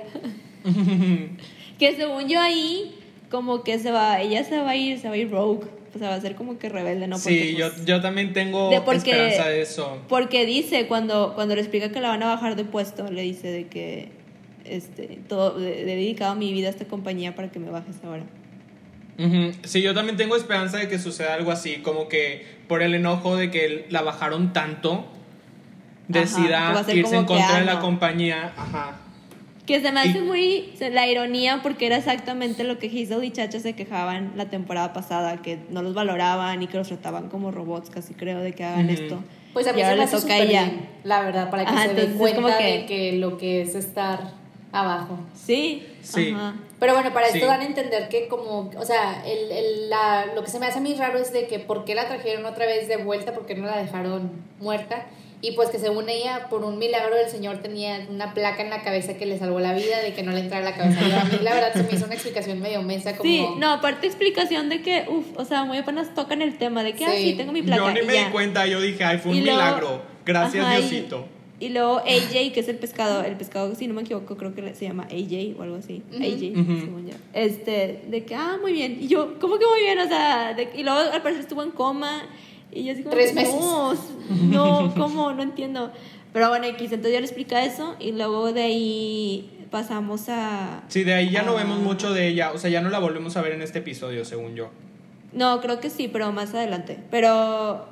Que según yo ahí, como que se va, ella se va a ir, se va a ir rogue. O sea, va a ser como que rebelde, ¿no? Porque, sí, yo, pues, yo también tengo de porque- esperanza de eso. Porque dice, cuando, cuando le explica que la van a bajar de puesto, le dice de que este, todo, le, le he dedicado mi vida a esta compañía para que me bajes ahora. Ujú. Sí, yo también tengo esperanza de que suceda algo así, como que por el enojo de que la bajaron tanto, decida a ser irse en que, contra de la no. compañía. Ajá. Que se me hace Y- muy la ironía porque era exactamente lo que Hazel y Chacha se quejaban la temporada pasada, que no los valoraban y que los trataban como robots, casi creo, de que hagan Ujú. esto. Pues a mí y se ahora me le hace toca a ella. bien, la verdad, para que Ajá, se es cuenta como que- de que lo que es estar abajo. Sí, Sí. Ajá. Pero bueno, para esto Sí. dan a entender que como, o sea, el, el- la, lo que se me hace a mí raro es de que por qué la trajeron otra vez de vuelta, por qué no la dejaron muerta. Y pues que según ella, por un milagro del Señor tenía una placa en la cabeza que le salvó la vida, de que no le entrara la cabeza. Y a mí la verdad se me hizo una explicación medio mensa como... Sí, no, aparte explicación de que, uff, o sea, muy apenas tocan el tema de que, ah, Sí. sí, tengo mi placa. Yo ni me ya. di cuenta, yo dije, ay, fue un Y luego- milagro. Gracias, Ajá, Diosito. Y luego AJ, que es el pescado, el pescado, si no me equivoco, creo que se llama AJ o algo así. AJ, según yo. Este, de que, ah, muy bien. Y yo, ¿cómo que muy bien? O sea, de- y luego al parecer estuvo en coma. Y yo así como, Tres meses. No, no, ¿cómo? No entiendo. Pero bueno, X, entonces ya le explica eso. Y luego de ahí pasamos a. Sí, de ahí ya no vemos mucho de ella, o sea, ya no la volvemos a ver en este episodio, según yo. No, creo que sí, pero más adelante. Pero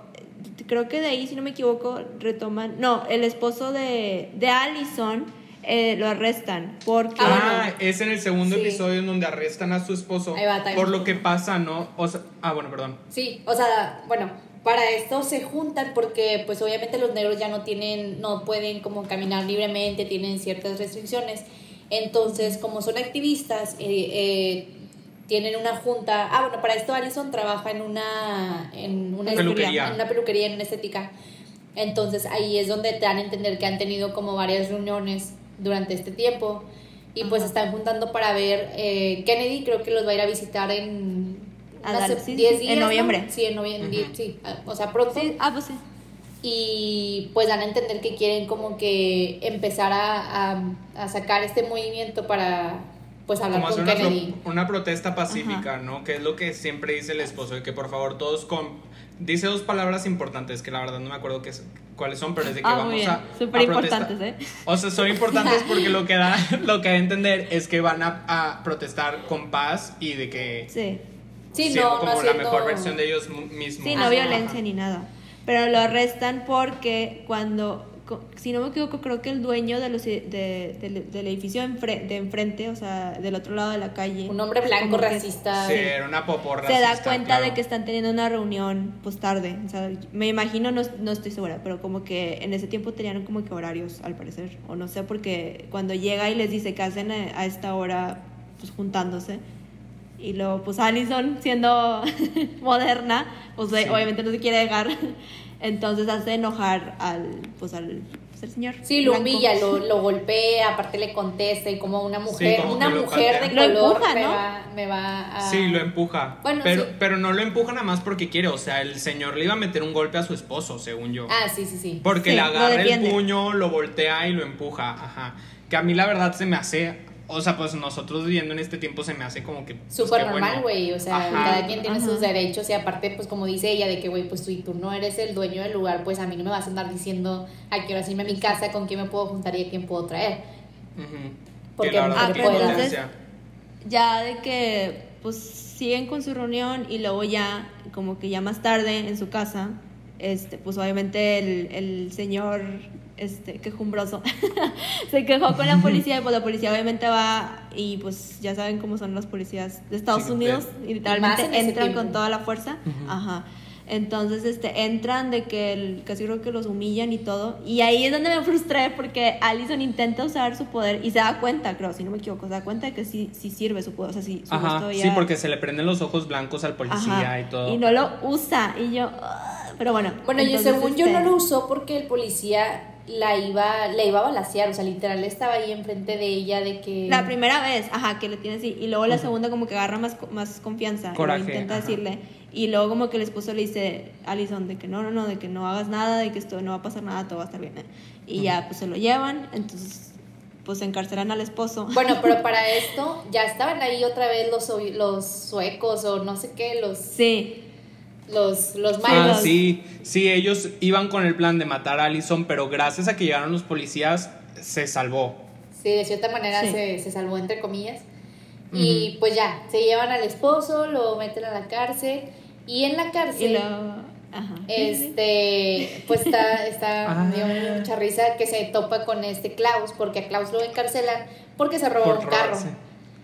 creo que de ahí, si no me equivoco, retoman. No, el esposo de, de Allison eh, lo arrestan porque. Ah, es en el segundo Sí. episodio en donde arrestan a su esposo Ahí va, por lo que pasa, ¿no? O sea, ah, bueno, perdón. Sí, o sea, bueno, para esto se juntan porque pues obviamente los negros ya no tienen, no pueden como caminar libremente, tienen ciertas restricciones. Entonces, como son activistas, eh, eh, tienen una junta. Ah, bueno, para esto Alison trabaja en una, en una Peluquería. en una peluquería, en una estética. Entonces ahí es donde te dan a entender que han tenido como varias reuniones durante este tiempo y pues están juntando para ver eh, Kennedy creo que los va a ir a visitar en A unas Dallas, sí, 10 sí, días en ¿no? noviembre. sí en noviembre sí ah, o sea pronto Sí, ah, pues sí. y pues dan a entender que quieren como que empezar a, a, a sacar este movimiento para pues hablar Como hacer con una, pro- Kennedy una protesta pacífica, ¿no? Que es lo que siempre dice el esposo, de que por favor todos con... Dice dos palabras importantes que la verdad no me acuerdo qué es- cuáles son, pero es de que Ah, vamos bien. a... Súper importantes, ¿eh? O sea, son importantes porque lo que da, lo que da a entender es que van a, a protestar con paz y de que Sí. sí siendo no como no la mejor versión de ellos mismos. Sí, no Ajá, violencia ni nada. Pero lo arrestan porque cuando, si no me equivoco, creo que el dueño de los, de- del- del edificio enfre- de enfrente, o sea, del otro lado de la calle. un hombre blanco como que racista Sí, era una poporra. Se da racista, cuenta claro. de que están teniendo una reunión pues tarde. O sea, me imagino, no, no estoy segura, pero como que en ese tiempo tenían como que horarios, al parecer. O no sé, porque cuando llega y les dice que hacen a, a esta hora, pues juntándose. Y luego, pues Allison, siendo moderna, pues Sí. obviamente no se quiere dejar. Entonces hace enojar al, pues al, pues, al señor. Sí, lo blanco. humilla, lo, lo golpea, aparte le contesta y como una mujer, como una que lo mujer de patea. Lo color empuja, me, ¿no? va, me va a... Sí, lo empuja. Bueno, pero, sí. pero no lo empuja nada más porque quiere. O sea, el señor le iba a meter un golpe a su esposo, según yo. Ah, sí, sí, sí. Porque Sí, le agarra el puño, lo voltea y lo empuja. Ajá. Que a mí la verdad se me hace. O sea, pues nosotros viviendo en este tiempo se me hace como que. pues, Súper qué normal, bueno. güey, o sea, Ajá. cada quien tiene Ajá. sus derechos y aparte, pues como dice ella, de que, güey, pues tú, y tú no eres el dueño del lugar, pues a mí no me vas a andar diciendo a qué hora irme a mi casa, con quién me puedo juntar y a quién puedo traer. Porque Ah, pero entonces- ya de que pues siguen con su reunión y luego ya como que ya más tarde en su casa este pues obviamente el, el señor este quejumbroso. Se quejó con la policía y pues la policía obviamente va y pues ya saben cómo son las policías de Estados Sí, Unidos. y literalmente en entran con toda la fuerza. Ajá entonces este entran de que el- casi creo que los humillan y todo y ahí es donde me frustré porque Allison intenta usar su poder y se da cuenta creo si no me equivoco se da cuenta de que sí, sí sirve su poder o sea sí su Ajá. Sí, porque se le prenden los ojos blancos al policía Ajá, y todo. y no lo usa y yo pero bueno Bueno, yo entonces, según yo este, no lo usó porque el policía la iba, la iba a balasear, o sea, literal estaba ahí enfrente de ella de que... la primera vez ajá que le tiene así y luego la segunda como que agarra más más confianza Coraje, y lo intenta ajá. decirle y luego como que el esposo le dice a Alison de que no no no de que no hagas nada de que esto no va a pasar nada todo va a estar bien ¿eh?". y ya pues se lo llevan entonces pues encarcelan al esposo Bueno, pero para esto ya estaban ahí otra vez los, los suecos o no sé qué, los, sí los, los Ah, malos. sí, sí, ellos iban con el plan de matar a Allison, pero gracias a que llegaron los policías se salvó. Sí, de cierta manera Sí. se, se salvó entre comillas. Y pues ya, se llevan al esposo, lo meten a la cárcel y en la cárcel... ajá. Este, pues está, está, Ah. dio mucha risa que se topa con este Klaus, porque a Klaus lo encarcelan porque se robó Por un carro. robarse.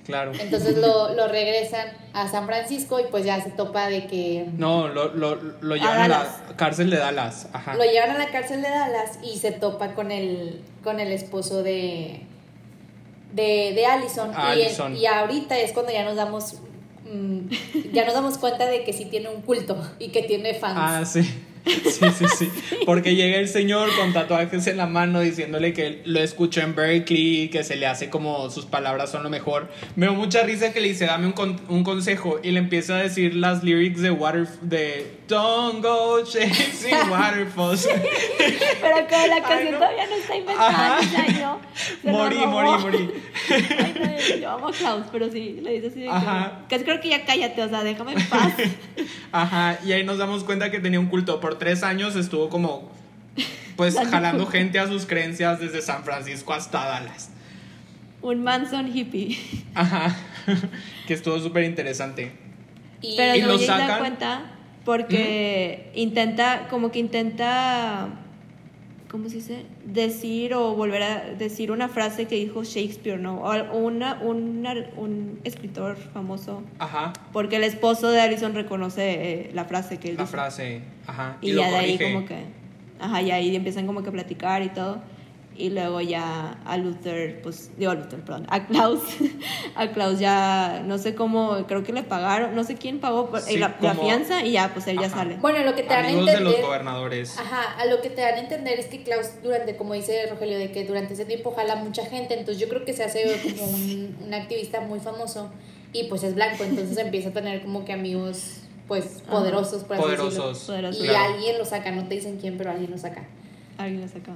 Claro. Entonces lo, lo regresan a San Francisco y pues ya se topa de que No, lo, lo, lo llevan a, Dallas. la cárcel de Dallas. Ajá. lo llevan a la cárcel de Dallas y se topa con el, con el esposo de, de, de Allison. Y, y ahorita es cuando ya nos damos mm, ya nos damos cuenta de que sí tiene un culto y que tiene fans. Ah, sí. Sí, sí, sí. Porque llega el señor con tatuajes en la mano diciéndole que lo escuchó en Berkeley y que se le hace como sus palabras son lo mejor. Me dio mucha risa que le dice, dame un, con- un consejo. Y le empieza a decir las lyrics de Water de Don't go chasing waterfalls. pero que la Ay, canción no. todavía no está inventada Ajá. o morí, morí, morí. Ay, no, yo amo a Klaus, pero sí, le dice así de que, Ajá. casi creo que ya cállate, o sea, déjame en paz. Ajá, y ahí nos damos cuenta que tenía un culto. Por tres años estuvo como, pues, jalando gente a sus creencias desde San Francisco hasta Dallas. Un Manson hippie. Ajá, que estuvo súper interesante. y, Pero Y no lo se da sacan. cuenta porque intenta, como que intenta, ¿cómo se dice? Decir o volver a decir una frase que dijo Shakespeare, ¿no? O una, una- un escritor famoso. Ajá, Porque el esposo de Alison reconoce eh, la frase que él la dice. frase. Ajá, Y, lo ya de ahí como que, ajá, y ahí empiezan como que a platicar y todo. Y luego ya a Luther, pues, digo a Luther, perdón, a Klaus, a Klaus ya, no sé cómo, creo que le pagaron, no sé quién pagó por- Sí, la, la fianza y ya, pues él ya sale. bueno, lo que te dan a Amigos de entender... los gobernadores. Ajá, a lo que te dan a entender es que Klaus durante, como dice Rogelio, de que durante ese tiempo jala mucha gente, entonces yo creo que se hace como un, un activista muy famoso y pues es blanco, entonces empieza a tener como que amigos pues Ajá. poderosos, por así decirlo. Poderosos. Poderosos. Y claro. alguien lo saca, no te dicen quién, pero alguien lo saca. Alguien lo sacó.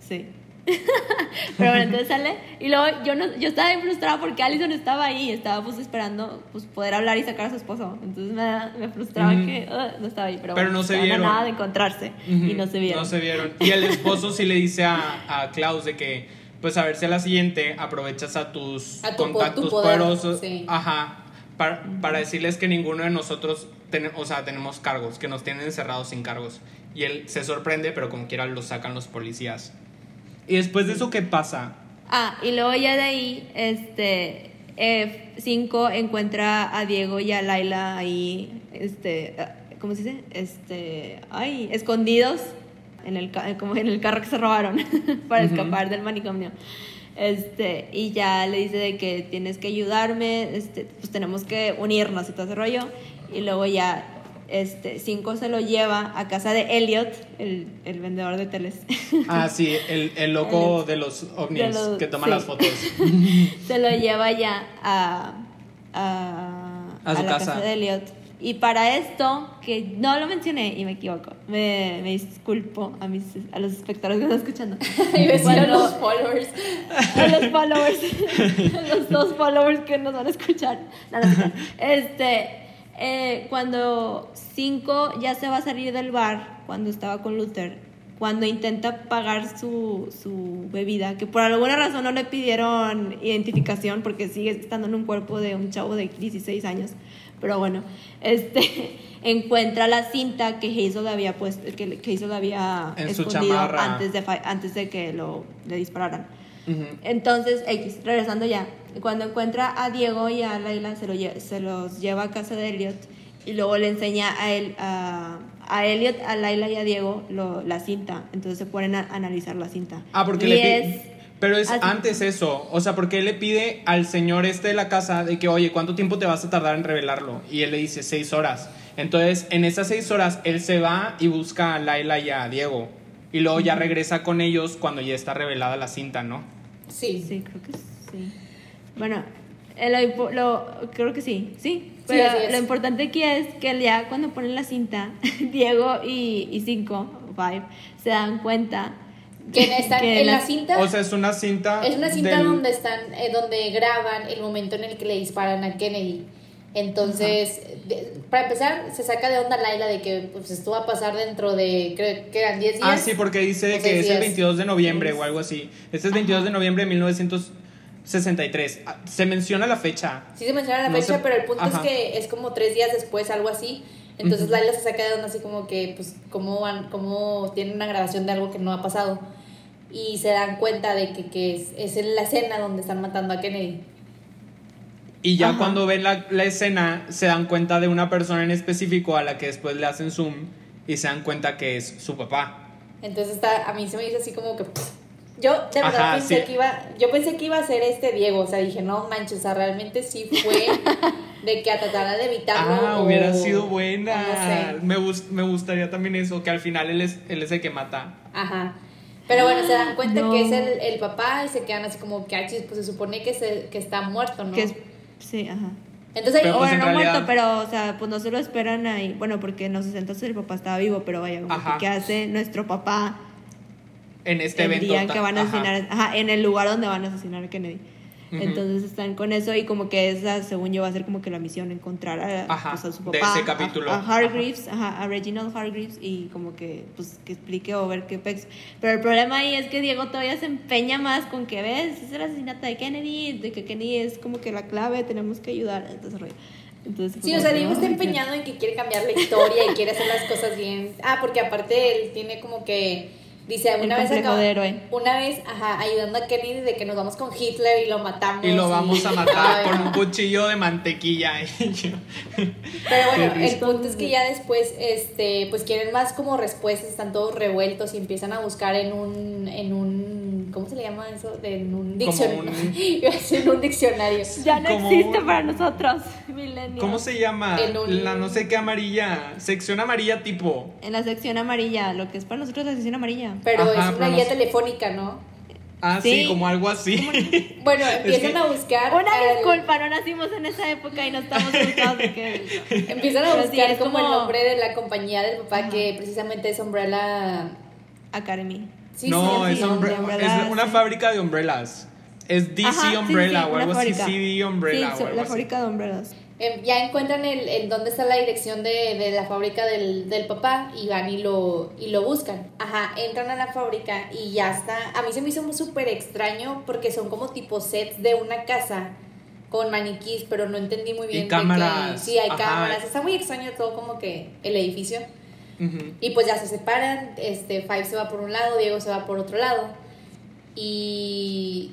Sí. Pero bueno, entonces sale. Y luego yo no, yo estaba bien frustrada porque Allison estaba ahí, estaba pues esperando pues poder hablar y sacar a su esposo. Entonces me, me frustraba Ujú. que uh, no estaba ahí. Pero, Pero bueno, no se vieron. nada de encontrarse Ujú, y no se vieron. No se vieron. Y el esposo sí le dice a, a Klaus de que, pues a ver si a la siguiente aprovechas a tus A tu po- contactos tu poder, poderosos. sí. Ajá. Para, para decirles que ninguno de nosotros, ten- o sea, tenemos cargos, que nos tienen encerrados sin cargos. Y él se sorprende, pero como quiera lo sacan los policías. Y después de eso, ¿qué pasa? Ah, y luego ya de ahí, este, F5 encuentra a Diego y a Laila ahí, este, ah, ¿cómo se dice? Este, ay, escondidos en el, como en el carro que se robaron para escapar del manicomio. Este, y ya le dice de que tienes que ayudarme, este, pues tenemos que unirnos y todo ese rollo. Y luego ya, este, Cinco se lo lleva a casa de Elliot, el, el vendedor de teles. Ah, sí, el, el loco de los ovnis De los- que toma sí. las fotos. se lo lleva ya a, a, A su la casa. de Elliot. Y para esto, que no lo mencioné y me equivoco, me, me disculpo a, mis, a los espectadores que están escuchando. Y decían Cuando- los followers. a los followers, a los dos followers que nos van a escuchar. No, no este, eh, cuando Cinco ya se va a salir del bar, cuando estaba con Luther, cuando intenta pagar su, su bebida, que por alguna razón no le pidieron identificación porque sigue estando en un cuerpo de un chavo de 16 años. Pero bueno, este encuentra la cinta que Hazel había puesto, que, Hazel había En escondido antes de, antes de que lo, le dispararan. Entonces, X, regresando ya, cuando encuentra a Diego y a Laila, se, lo se los lleva a casa de Elliot y luego le enseña a, él, a, a Elliot, a Laila y a Diego lo- la cinta. Entonces se ponen a analizar la cinta. Ah, porque Y le es- pide. Pero es así- antes eso. O sea, porque él le pide al señor este de la casa de que, oye, ¿cuánto tiempo te vas a tardar en revelarlo? Y él le dice seis horas. Entonces, en esas seis horas, él se va y busca a Laila y a Diego. Y luego ya regresa con ellos cuando ya está revelada la cinta, ¿no? Sí. Sí, creo que sí. Bueno, eh, lo, lo- creo que sí, sí. Pero es. lo importante aquí es que ya cuando ponen la cinta, Diego y, y Cinco, Five, se dan cuenta Que están que en la la- cinta. O sea, es una cinta. Es una cinta del- donde están, eh, donde graban el momento en el que le disparan a Kennedy. Entonces, de- para empezar, se saca de onda Laila de que pues, esto va a pasar dentro de, creo que eran 10 días. Ah, sí, porque dice que es el días. 22 de noviembre o algo así. Este es 22 de noviembre de 1963. Ah, Se menciona la fecha. Sí se menciona la No fecha, pero el punto Ajá. es que es como tres días después, algo así. Entonces Ujú. Laila se saca de onda así como que, pues, cómo, van, cómo tienen una grabación de algo que no ha pasado. Y se dan cuenta de que, que es, es en la escena donde están matando a Kennedy. Y ya Ajá. cuando ven la, la escena, se dan cuenta de una persona en específico a la que después le hacen zoom y se dan cuenta que es su papá. Entonces está, a mí se me hizo así como que... pff. Yo de verdad Ajá, pensé sí. que iba, yo pensé que iba a ser este Diego, o sea, dije, no manches, o sea, realmente sí fue de que a tratar de evitarlo. Ah, o- hubiera sido buena. no sé. me, gust- me gustaría también eso, que al final él es, él es el que mata. Ajá. Pero bueno, se dan cuenta No. que es el, el papá y se quedan así como que, "Ay, chis, pues se supone que, se, que está muerto, ¿no? que es, sí, ajá. Entonces ahí, Pero, pues, bueno, en no realidad- muerto, pero, o sea, pues no se lo esperan ahí. Bueno, porque en los 60 el papá estaba vivo, pero vaya, como Ajá. que, ¿qué hace nuestro papá En este el evento. día ta- que van a ajá. asesinar, ajá, en el lugar donde van a asesinar a Kennedy? Entonces están con eso y como que esa, según yo, va a ser como que la misión, encontrar a, Ajá, pues, a su de papá, ese capítulo. A, a Hargreaves, ajá, a Reginald Hargreaves y como que, pues, que explique o ver qué pex. Pero el problema ahí es que Diego todavía se empeña más con que, ves, es el asesinato de Kennedy, de que Kennedy es como que la clave, tenemos que ayudar, entonces rollo. Entonces, Sí, como o sea, Diego está empeñado en que quiere cambiar la historia y quiere hacer las cosas bien. Ah, porque aparte él tiene como que dice una vez de héroe. una vez, ajá, ayudando a Kennedy de que nos vamos con Hitler y lo matamos Y lo vamos a matar con un cuchillo de mantequilla. Pero bueno, Qué el punto es que ya después, este, pues quieren más como respuestas, están todos revueltos y empiezan a buscar en un, en un, ¿cómo se le llama eso? De- en un diccionario. un- en un diccionario. Ya no como existe un- para nosotros, millennials. ¿Cómo se llama? En un- La no sé qué amarilla. Sección amarilla tipo. En la sección amarilla, lo que es para nosotros la sección amarilla. Pero Ajá, es una no guía telefónica, ¿no? Ah, sí, Sí. como algo así. Bueno, empiezan que- a buscar. Una al- disculpa, no nacimos en esa época y no estamos ubicados de que... Empiezan a sí, buscar es como, como- el nombre de la compañía del papá, Ajá. que precisamente es Umbrella. Academy. Sí, no, sí, es, umbre- Umbrella, es una sí. fábrica de umbrellas. Es DC Ajá, Umbrella sí, o algo así. CD Umbrella Sí, o algo la así. fábrica de umbrellas. Em, ya encuentran el, el dónde está la dirección de, de la fábrica del, del papá y van y lo, y lo buscan. Ajá, entran a la fábrica y ya está. A mí se me hizo súper extraño porque son como tipo sets de una casa con maniquís, pero no entendí muy bien. de qué- cámaras, sí, hay ajá. cámaras. Está muy extraño todo como que el edificio. Y pues ya se separan, este, Five se va por un lado, Diego se va por otro lado. Y...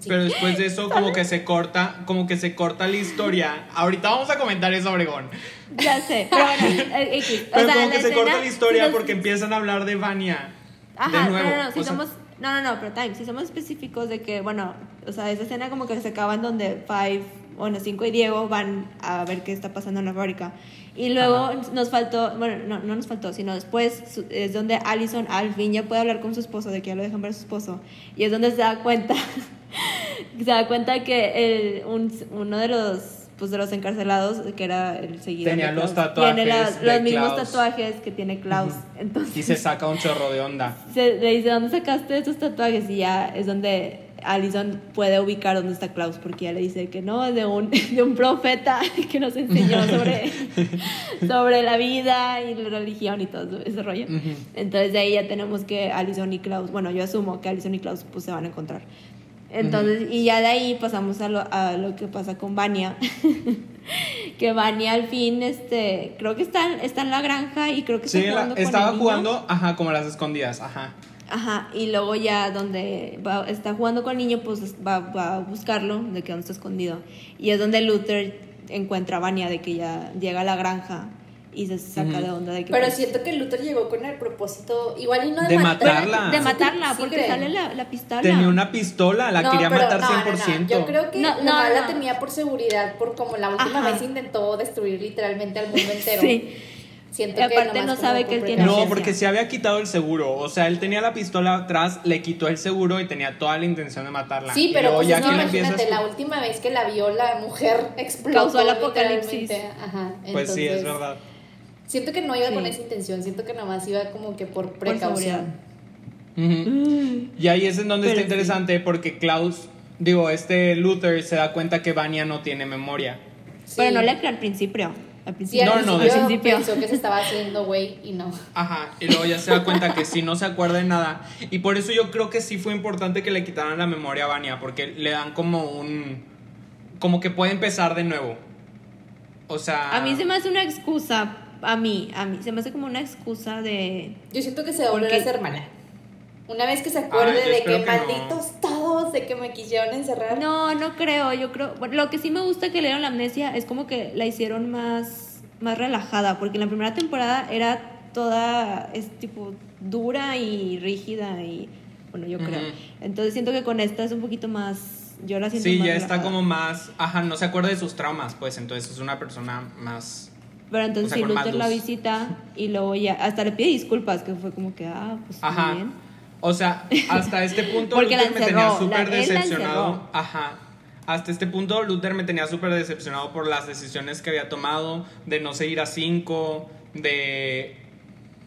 sí. Pero después de eso, como que se corta, como que se corta la historia. Ahorita vamos a comentar eso, Obregón. Ya sé, pero bueno, eh, X. O Pero sea, como que se escena- corta la historia si porque empiezan a hablar de Vania. Ajá, de nuevo. no, no, no, si sea, No, no, no, pero time, si somos específicos de que, bueno, o sea, esa escena como que se acaba en donde Five, bueno, Cinco y Diego van a ver qué está pasando en la fábrica. Y luego Ajá. nos faltó, bueno, no, no nos faltó, sino después es donde Allison al fin ya puede hablar con su esposo, de que ya lo dejan ver a su esposo. Y es donde se da cuenta, se da cuenta que el, un- uno de los, pues de los encarcelados, que era el seguidor Tenía los tatuajes tiene la- de los mismos Klaus. tatuajes que tiene Klaus. Entonces, Y se saca un chorro de onda. se, le dice, ¿dónde sacaste estos tatuajes? Y ya es donde Alison puede ubicar dónde está Klaus, porque ya le dice que no, es de un, de un profeta que nos enseñó sobre, sobre la vida y la religión y todo ese rollo. Entonces de ahí ya tenemos que Alison y Klaus, bueno, yo asumo que Alison y Klaus pues se van a encontrar. Entonces, y ya de ahí pasamos a lo, a lo que pasa con Vania. que Vania al fin, este, creo que está, está en la granja y creo que Sí, está la- jugando con estaba niño. jugando, ajá, como las escondidas, ajá. Ajá, y luego ya donde va- está jugando con el niño, pues va, va a buscarlo, de que dónde está escondido. Y es donde Luther encuentra a Vania, de que ya llega a la granja y se saca de onda de que... Pero pues, siento que Luther llegó con el propósito, igual y no de, De matar- matarla. De matarla, Sí, porque creen. sale la, la pistola. Tenía una pistola, la No, quería pero matar no, no, no. 100%. Yo creo que No, la no, no. tenía por seguridad, por como la última Ajá. vez intentó destruir literalmente al mundo entero. Sí. Siento Y que aparte nomás no sabe que él tiene. No, porque se había quitado el seguro. O sea, él tenía la pistola atrás, le quitó el seguro y tenía toda la intención de matarla. Sí, pero pues ya es que que imagínate, la última vez que la vio la mujer explotó. Causó el apocalipsis. Ajá. Pues sí, es verdad. Siento que no iba con Sí. esa intención, siento que nomás iba como que por Por precaución. seguridad. Ujú. Y ahí es en donde Pero está sí. interesante porque Klaus, digo, este Luther se da cuenta que Vania no tiene memoria. Sí. Pero no le creo al principio. Al Sí, principio. No, no, al principio. pensó que se estaba haciendo güey y no. Ajá, y luego ya se da cuenta que si no se acuerda de nada. Y por eso yo creo que sí fue importante que le quitaran la memoria a Vania, porque le dan como un... como que puede empezar de nuevo. O sea... A mí se me hace una excusa, a mí, a mí, se me hace como una excusa de... Yo siento que se va a volver a hacer mala. Una vez que se acuerde Ay, de que, no. malditos todos, de que me quisieron encerrar. No, no creo, yo creo, bueno, lo que sí me gusta que le dieron la amnesia es como que la hicieron más, más relajada, porque en la primera temporada era toda, es tipo dura y rígida y, bueno, yo creo. Entonces siento que con esta es un poquito más, yo la siento Sí, más ya está relajada. como más... Ajá, no se acuerda de sus traumas, pues entonces es una persona más... Pero entonces o sea, si Luther la visita y luego ya, hasta le pide disculpas, que fue como que, ah, pues Ajá. bien. O sea, hasta este punto Porque la Luther me tenía súper decepcionado. Ajá. Hasta este punto Luther me tenía súper decepcionado por las decisiones que había tomado, de no seguir a cinco, de...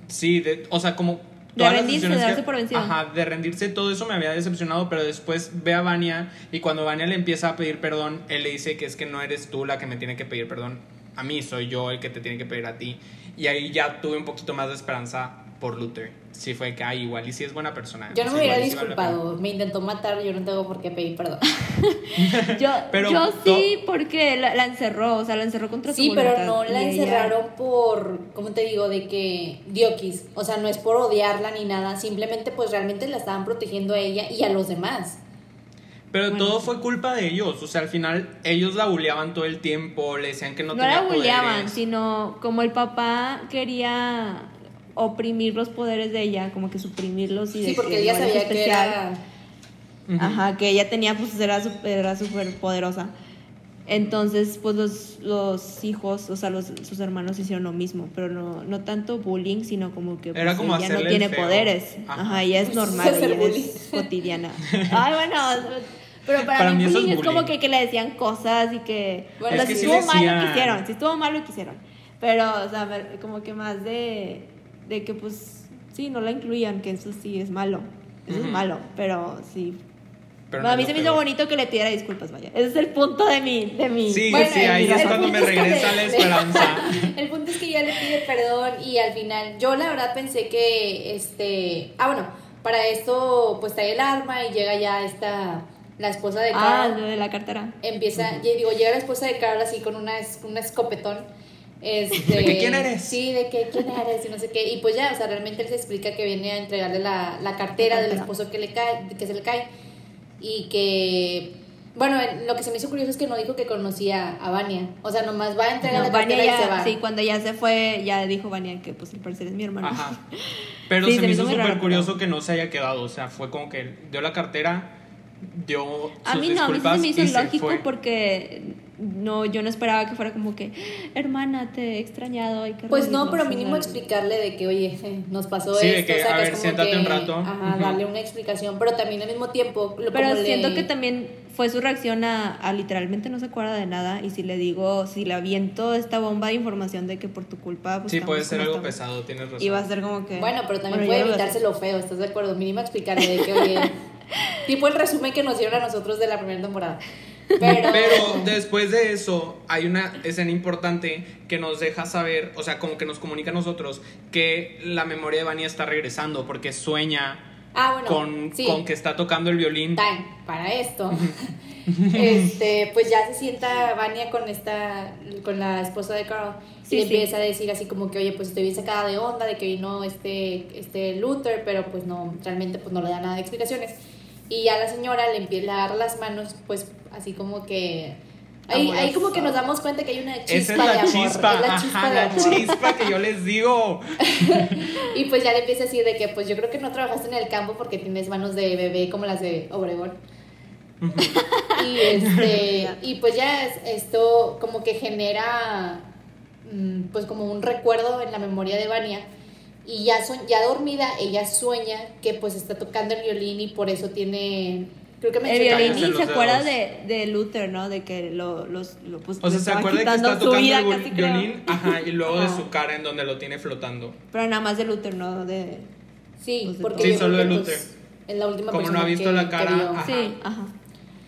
Sí, de, o sea, como... De rendirse, de darse que- por vencido. Ajá, de rendirse, todo eso me había decepcionado, pero después ve a Vania y cuando Vania le empieza a pedir perdón, él le dice que es que no eres tú la que me tiene que pedir perdón, a mí soy yo el que te tiene que pedir a ti. Y ahí ya tuve un poquito más de esperanza por Luther. Sí fue que, ay, igual y si es buena persona. Yo no Sí, me hubiera sí disculpado. Me intentó matar, yo no tengo por qué pedir perdón. Yo, Pero yo sí, porque la, la encerró, o sea, la encerró contra su Sí, pero no la ella- encerraron por, ¿cómo te digo? De que Diokis. O sea, no es por odiarla ni nada. Simplemente, pues realmente la estaban protegiendo a ella y a los demás. Pero Bueno, todo sí. fue culpa de ellos. O sea, al final ellos la buleaban todo el tiempo, le decían que no, No, tenía la bulleaban, poderes. sino como el papá quería oprimir los poderes de ella, como que suprimirlos y de Sí, porque que ella no sabía que era... Ajá, que ella tenía, pues era súper era súper poderosa. Entonces, pues los, los hijos, o sea, los, sus hermanos hicieron lo mismo, pero no, no tanto bullying, sino como que Era pues, como ella no tiene feo. poderes. Ajá. Ajá, ella es Pues, normal, ella bullying. es cotidiana. Ay, bueno, pero para, Para mí, mí eso es bullying es como que, que le decían cosas y que... Bueno, o sea, si sí estuvo mal lo hicieron, si estuvo mal lo que hicieron. Pero, o sea, como que más de, de que pues, sí, no la incluían, que eso sí es malo. Eso es malo, pero sí, Pero bueno, a mí se me hizo bonito que le pidiera disculpas, vaya. Ese es el punto de mi... De mi Sí, Bueno, sí, ahí el- es el cuando me punto es que regresa le- la esperanza. El punto es que ya le pide perdón y al final, yo la verdad pensé que, este, ah bueno, para esto pues trae el arma y llega ya esta, la esposa de Ah, Carl, lo de la cartera. empieza, y digo, llega la esposa de Carl así con una, es- un escopetón. Este, ¿De que quién eres? Sí, de que quién eres y no sé qué. Y pues ya, o sea, realmente él se explica que viene a entregarle la, la cartera La del esposo que le cae, que se le cae. Y que Bueno, en- lo que se me hizo curioso es que no dijo que conocía a Vania. O sea, nomás va a entregar No, la Vania cartera y se ya, va. sí, cuando ya se fue, ya dijo Vania que pues al parecer es mi hermano. Ajá. Pero Sí, se se me hizo súper curioso pero- que no se haya quedado. O sea, fue como que dio la cartera, dio sus A mí no, a mí sí se me hizo lógico fue. porque no, yo no esperaba que fuera como que, hermana, te he extrañado. Hay que Pues no, reunirnos", pero mínimo explicarle de que, oye, nos pasó Sí, de esto. que, o sea, a que ver, es como siéntate que, un rato. Ajá, darle una explicación. Pero también al mismo tiempo. Lo, Pero siento le- que también fue su reacción a, a literalmente no se acuerda de nada. Y si le digo, si le aviento esta bomba de información de que por tu culpa. Pues Sí, puede ser algo estamos, pesado, tienes razón. Y va a ser como que. Bueno, pero también Bueno, puede yo lo- evitarse lo feo, ¿estás de acuerdo? Mínimo explicarle de que, oye, tipo el resumen que nos dieron a nosotros de la primera temporada. Pero, Pero después de eso, hay una escena importante que nos deja saber, o sea, como que nos comunica a nosotros que la memoria de Vania está regresando porque sueña ah, bueno, con, sí, con que está tocando el violín. time para esto. este, pues ya se sienta Vania con esta, con la esposa de Carl Sí, y le sí. empieza a decir así como que, oye, pues estoy bien sacada de onda de que vino este, este Luther, pero pues no, realmente pues no le da nada de explicaciones. Y ya la señora le empieza a agarrar las manos, pues así como que... Ahí, ahí como que nos damos cuenta que hay una chispa Esa es de la amor. chispa, es la chispa ajá, de la amor. chispa que yo les digo. Y pues ya le empieza así de que pues yo creo que no trabajaste en el campo porque tienes manos de bebé como las de Obregón. y este y pues ya es- esto como que genera mm, pues como un recuerdo en la memoria de Vania y ya son ya dormida ella sueña que pues está tocando el violín y por eso tiene creo que El mencionaba- violín y se acuerda de, de Luther, ¿no? De que lo, los, lo, pues, O sea, se acuerda que está su tocando vida, el casi, creo. violín, ajá, y luego de Ajá. su cara en donde lo tiene flotando. Pero nada más de Luther, ¿no? De... sí pues, de porque. Sí, solo de Luther. pues, es la última Como no persona ha visto que- la cara, ajá. Sí, ajá.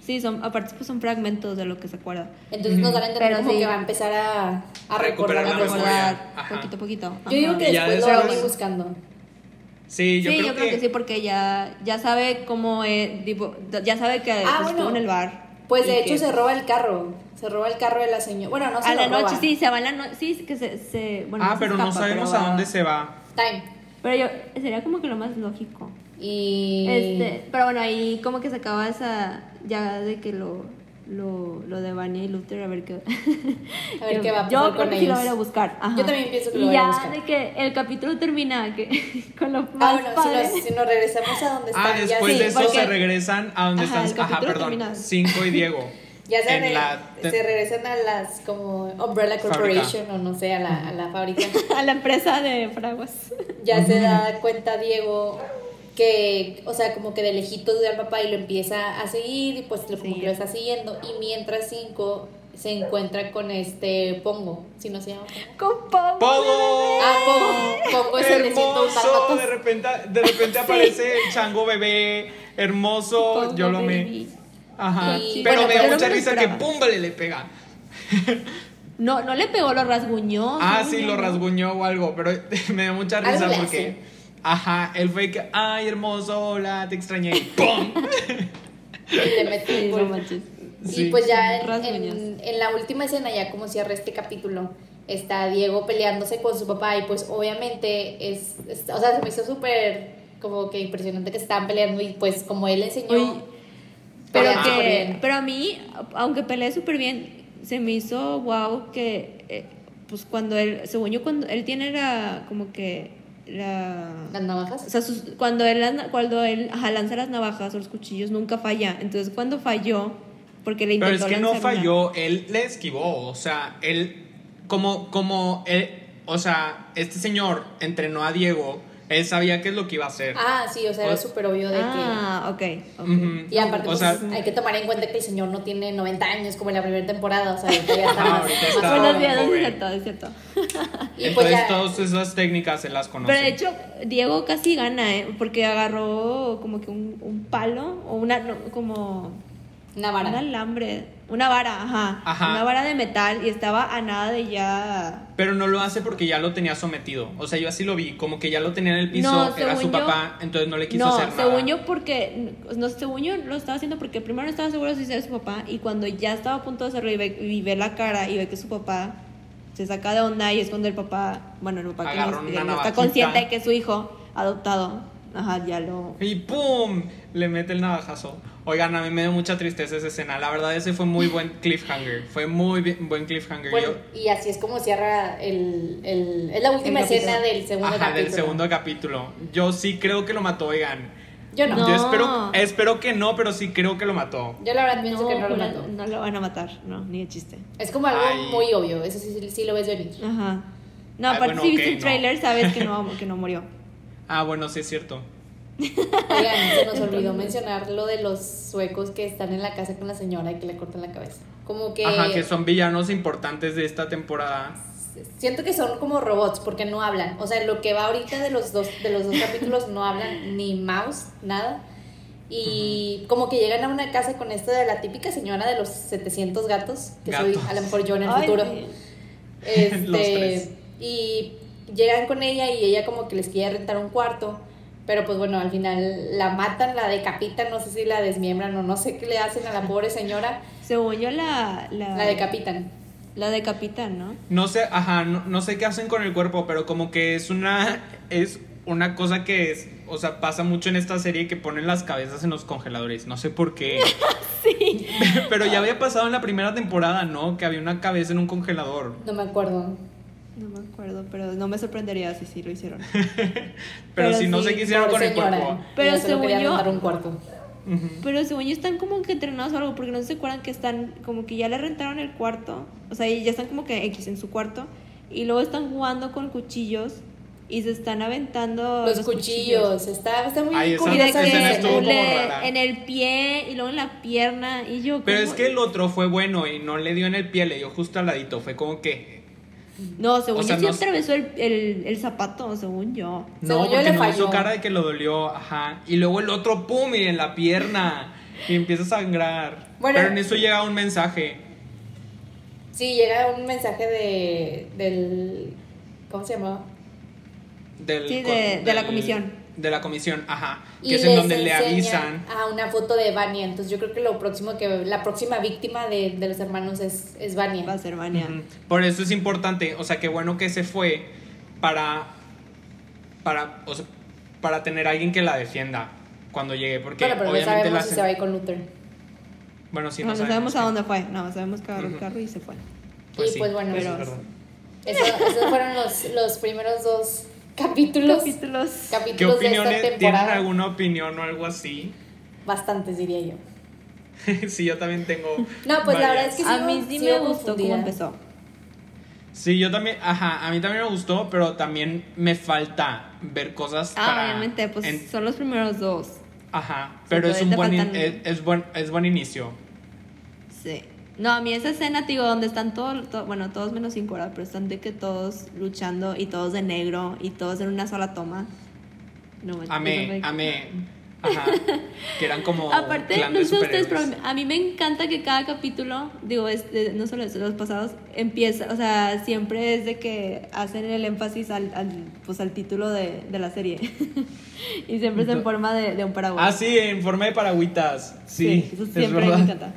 Sí, son, aparte pues son fragmentos de lo que se acuerda. Entonces nos a entender como sí. que va a empezar a, a Recuperar memoria. Recordar ajá. poquito a poquito. Yo digo Ajá. que después lo van a ir buscando. Sí, yo sí, creo, yo creo que... sí, porque ya, ya sabe cómo es, tipo, ya sabe que Ah, pues, bueno. estuvo en el bar. Pues de hecho que- se roba el carro. Se roba el carro de la señora. Bueno, no se A lo la roba. noche, sí, se va en la noche, sí, que se, se bueno, Ah, se pero no escapa, sabemos pero a dónde se va. Time. Pero yo, sería como que lo más lógico. Y. Este, pero bueno, ahí como que se acaba esa, ya de que lo, lo, lo de Vania y Luther, a ver qué, A ver qué va a Yo pasar creo con que sí lo voy a ir a buscar. ajá. Yo también pienso que y lo voy a ya buscar. de que el capítulo termina que, con lo Ah, más bueno, si padre. nos, si nos regresamos a donde Ah, están. después ya, de eso porque- se regresan a donde Ajá, el están. Ajá, capítulo perdón. termina. Cinco y Diego. ya se, re- la te- se regresan a las como Umbrella Corporation o no sé, a la, a la fábrica. a la empresa de fraguas. Ya se da cuenta Diego que, o sea, como que de lejitos ve al papá y lo empieza a seguir y pues lo, como Sí. que lo está siguiendo. Y mientras cinco se encuentra con este Pongo, si no se llama Pongo. Con Pogo. ¡Pogo! Ah, Pongo. Pongo es Hermoso, 101 de repente, de repente aparece el chango bebé, hermoso, Pongo yo lo me. baby. Ajá. Y- Pero bueno, me da mucha risa que esperaba. pum, vale, le pega. No, no le pegó, lo rasguñó. Ah, sí, lo rasguñó o algo, pero me da mucha risa porque. Ajá, él fue que, ay, hermoso, hola, te extrañé. y ¡Pum! Y le mete Sí, no gol. manches. Sí. Y pues ya en, en- en la última escena, ya como cierra este capítulo, está Diego peleándose con su papá y pues obviamente es, es- o sea, se me hizo súper como que impresionante que estaban peleando y pues como él enseñó, Uy, Pero, que, pero a mí, aunque peleé súper bien, se me hizo wow que, eh, pues cuando él, según yo, cuando él tiene la, como que, la... las navajas. O sea, sus- cuando él, cuando él ajá, lanza las navajas o los cuchillos, nunca falla. Entonces, cuando falló, porque le Pero intentó es que no lanzar una- falló, él le esquivó, o sea, él, como, como, él, o sea, este señor entrenó a Diego, él sabía qué es lo que iba a hacer. Ah, sí, o sea, era súper obvio de Ah, ok. ok. Ujú. que... Y aparte, O pues, sea- hay que tomar en cuenta que el señor no tiene 90 años como en la primera temporada, o sea, ya está más, Buenos días, es cierto, es cierto. Y Entonces pues ya, todas esas técnicas se las conoce. Pero de hecho, Diego casi gana, ¿eh? Porque agarró como que un, un palo o una, no, como una vara. un alambre, una vara, ajá, Ajá. Una vara de metal y estaba a nada de ya. Pero no lo hace porque ya lo tenía sometido. O sea, yo así lo vi, como que ya lo tenía en el piso, No, era su según yo- papá, entonces no le quiso no, hacer nada. según yo, porque. No, según yo lo estaba haciendo porque primero no estaba seguro si era su papá y cuando ya estaba a punto de hacerlo y ve, y ve la cara y ve que su papá se saca de onda y es cuando el papá, bueno, el papá que no, no está consciente de que es su hijo adoptado, ajá, ya lo... Y ¡pum! Le mete el navajazo. Oigan, a mí me dio mucha tristeza esa escena. La verdad, ese fue muy buen cliffhanger. Fue muy bien- buen cliffhanger. Bueno, Yo- y así es como cierra el, el es la última El capítulo. escena del segundo Ajá, capítulo. del segundo capítulo. Yo sí creo que lo mató, oigan. Yo no. No. Yo espero, espero que no, pero sí creo que lo mató. Yo la verdad pienso que no lo mató. no lo van a matar, no, ni de chiste. Es como algo Ay. muy obvio, eso sí, sí, lo ves venir. Ajá. No, Ay, aparte bueno, si viste ok, el no. trailer sabes que no, que no murió. Ah, bueno, sí es cierto. Oigan, se nos olvidó mencionar lo de los suecos que están en la casa con la señora y que le cortan la cabeza. Como que, Ajá, que son villanos importantes de esta temporada. siento que son como robots porque no hablan. O sea, lo que va ahorita de los dos, de los dos capítulos no hablan ni mouse, nada. Y como que llegan a una casa con esto de la típica señora de los 700 gatos, que soy a lo mejor yo en el Ay, futuro. Los Este, tres. y llegan con ella y ella como que les quiere rentar un cuarto. Pero pues bueno, al final la matan, la decapitan, no sé si la desmiembran o no sé qué le hacen a la pobre señora. Según yo la... La, La decapitan. La decapitan, ¿no? No sé, ajá, no, no sé qué hacen con el cuerpo, pero como que es una es una cosa que es, o sea, pasa mucho en esta serie que ponen las cabezas en los congeladores, no sé por qué. Sí. pero ya había pasado en la primera temporada, ¿no? Que había una cabeza en un congelador. No me acuerdo. No me acuerdo, pero no me sorprendería si sí lo hicieron. Pero, Pero si no sí, qué hicieron con el cuerpo. Pero según yo- un cuarto. Pero según yo están como que entrenados o algo, porque no se acuerdan que están como que ya le rentaron el cuarto, o sea, ya están como que X en su cuarto, y luego están jugando con cuchillos y se están aventando Los, cuchillos. Está, está muy Ay, esa- que le- rara. en el pie y luego en la pierna y yo Pero ¿cómo? es que el otro fue bueno y no le dio en el pie, le dio justo al ladito. Fue como que. No, según o sea, yo sí no- atravesó el, el, el zapato, según yo. No, Según yo, porque le no hizo cara de que lo dolió. Ajá. Y luego el otro, pum, y en la pierna. Y empieza a sangrar. Bueno. Pero en eso llega un mensaje. Sí, llega un mensaje de del ¿cómo se llamaba? Del, Sí, de- con- de la comisión. De la comisión, ajá. Y Que es en donde le avisan. a una foto de Vania. Entonces yo creo que lo próximo que la próxima víctima de, de los hermanos es, es Vania. Va a ser Vania. Por eso es importante. O sea, qué bueno que se fue para. Para. O sea, para tener a alguien que la defienda cuando llegue. Porque Bueno, pero no obviamente sabemos la si se va a ir con Luther. Bueno, sí, no, no, no sabemos a dónde fue, no, sabemos que agarró el carro y se fue. Pues y sí, pues bueno, pero- es esos fueron los, los primeros dos capítulos. Capítulos. ¿Qué capítulos de esta opiniones? ¿Tienen temporada. alguna opinión o algo así? Bastantes, diría yo. sí, yo también tengo. No, pues la verdad es que sí a mí sí me gustó cómo empezó. Sí, yo también, ajá, a mí también me gustó, pero también me falta ver cosas Ah, para... obviamente, pues en- son los primeros dos. ajá, Sí, pero es un buen, in- faltan- es, es buen, es buen inicio. Sí. No, a mí esa escena, digo, donde están todos, to- bueno, todos menos cinco horas, pero están de que todos luchando y todos de negro y todos en una sola toma. No, eso Amé, amé. Ajá, que eran como Aparte, no sé ustedes, pero a mí me encanta que cada capítulo, digo, este, no solo eso, los pasados, empieza, o sea, siempre es de que hacen el énfasis al, al, pues, al título de, de la serie. y siempre es en forma de, de un paraguas. Ah, sí, en forma de paragüitas. Sí, eso es siempre me verdad. encanta.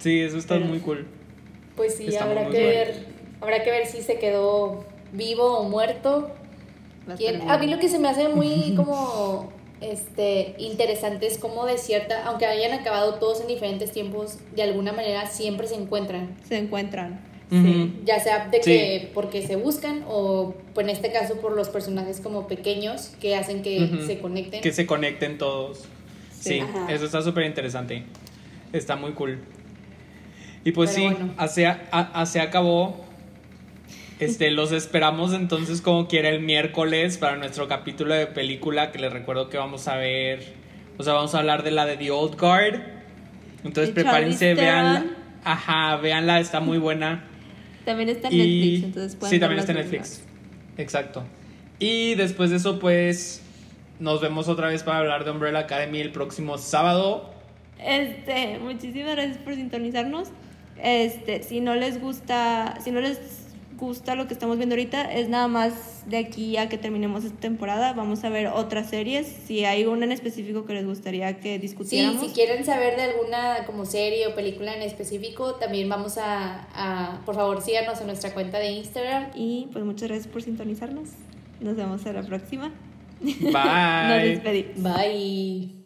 Sí, eso está Pero- muy cool. Pues sí, Está habrá que bueno. ver, habrá que ver si se quedó vivo o muerto. A ¿Quién? estar A mí lo que se me hace muy como este interesante es como de cierta, aunque hayan acabado todos en diferentes tiempos, de alguna manera siempre se encuentran. Se encuentran. Sí. Ya sea de Sí. que porque se buscan o pues, en este caso por los personajes como pequeños que hacen que Ujú. se conecten. Que se conecten todos. Sí, Sí. Eso está súper interesante. Está muy cool. Y pues Pero sí, bueno. así, a- a- así acabó. Este, los esperamos entonces como quiera el miércoles para nuestro capítulo de película que les recuerdo que vamos a ver. O sea, vamos a hablar de la de The Old Guard. Entonces De prepárense, veanla. Theron. Ajá, véanla, está muy buena. También está en Y Netflix, entonces pueden sí, también está en Netflix. Exacto. Y después de eso, pues nos vemos otra vez para hablar de Umbrella Academy el próximo sábado. Este, muchísimas gracias por sintonizarnos. Este, si no les gusta, si no les gusta lo que estamos viendo ahorita, es nada más de aquí a que terminemos esta temporada. Vamos a ver otras series. Si hay una en específico que les gustaría que Sí, discutiéramos. si quieren saber de alguna como serie o película en específico, también vamos a, a por favor síganos en nuestra cuenta de Instagram. Y pues muchas gracias por sintonizarnos. Nos vemos a la próxima. Nos Bye. despedimos. Bye.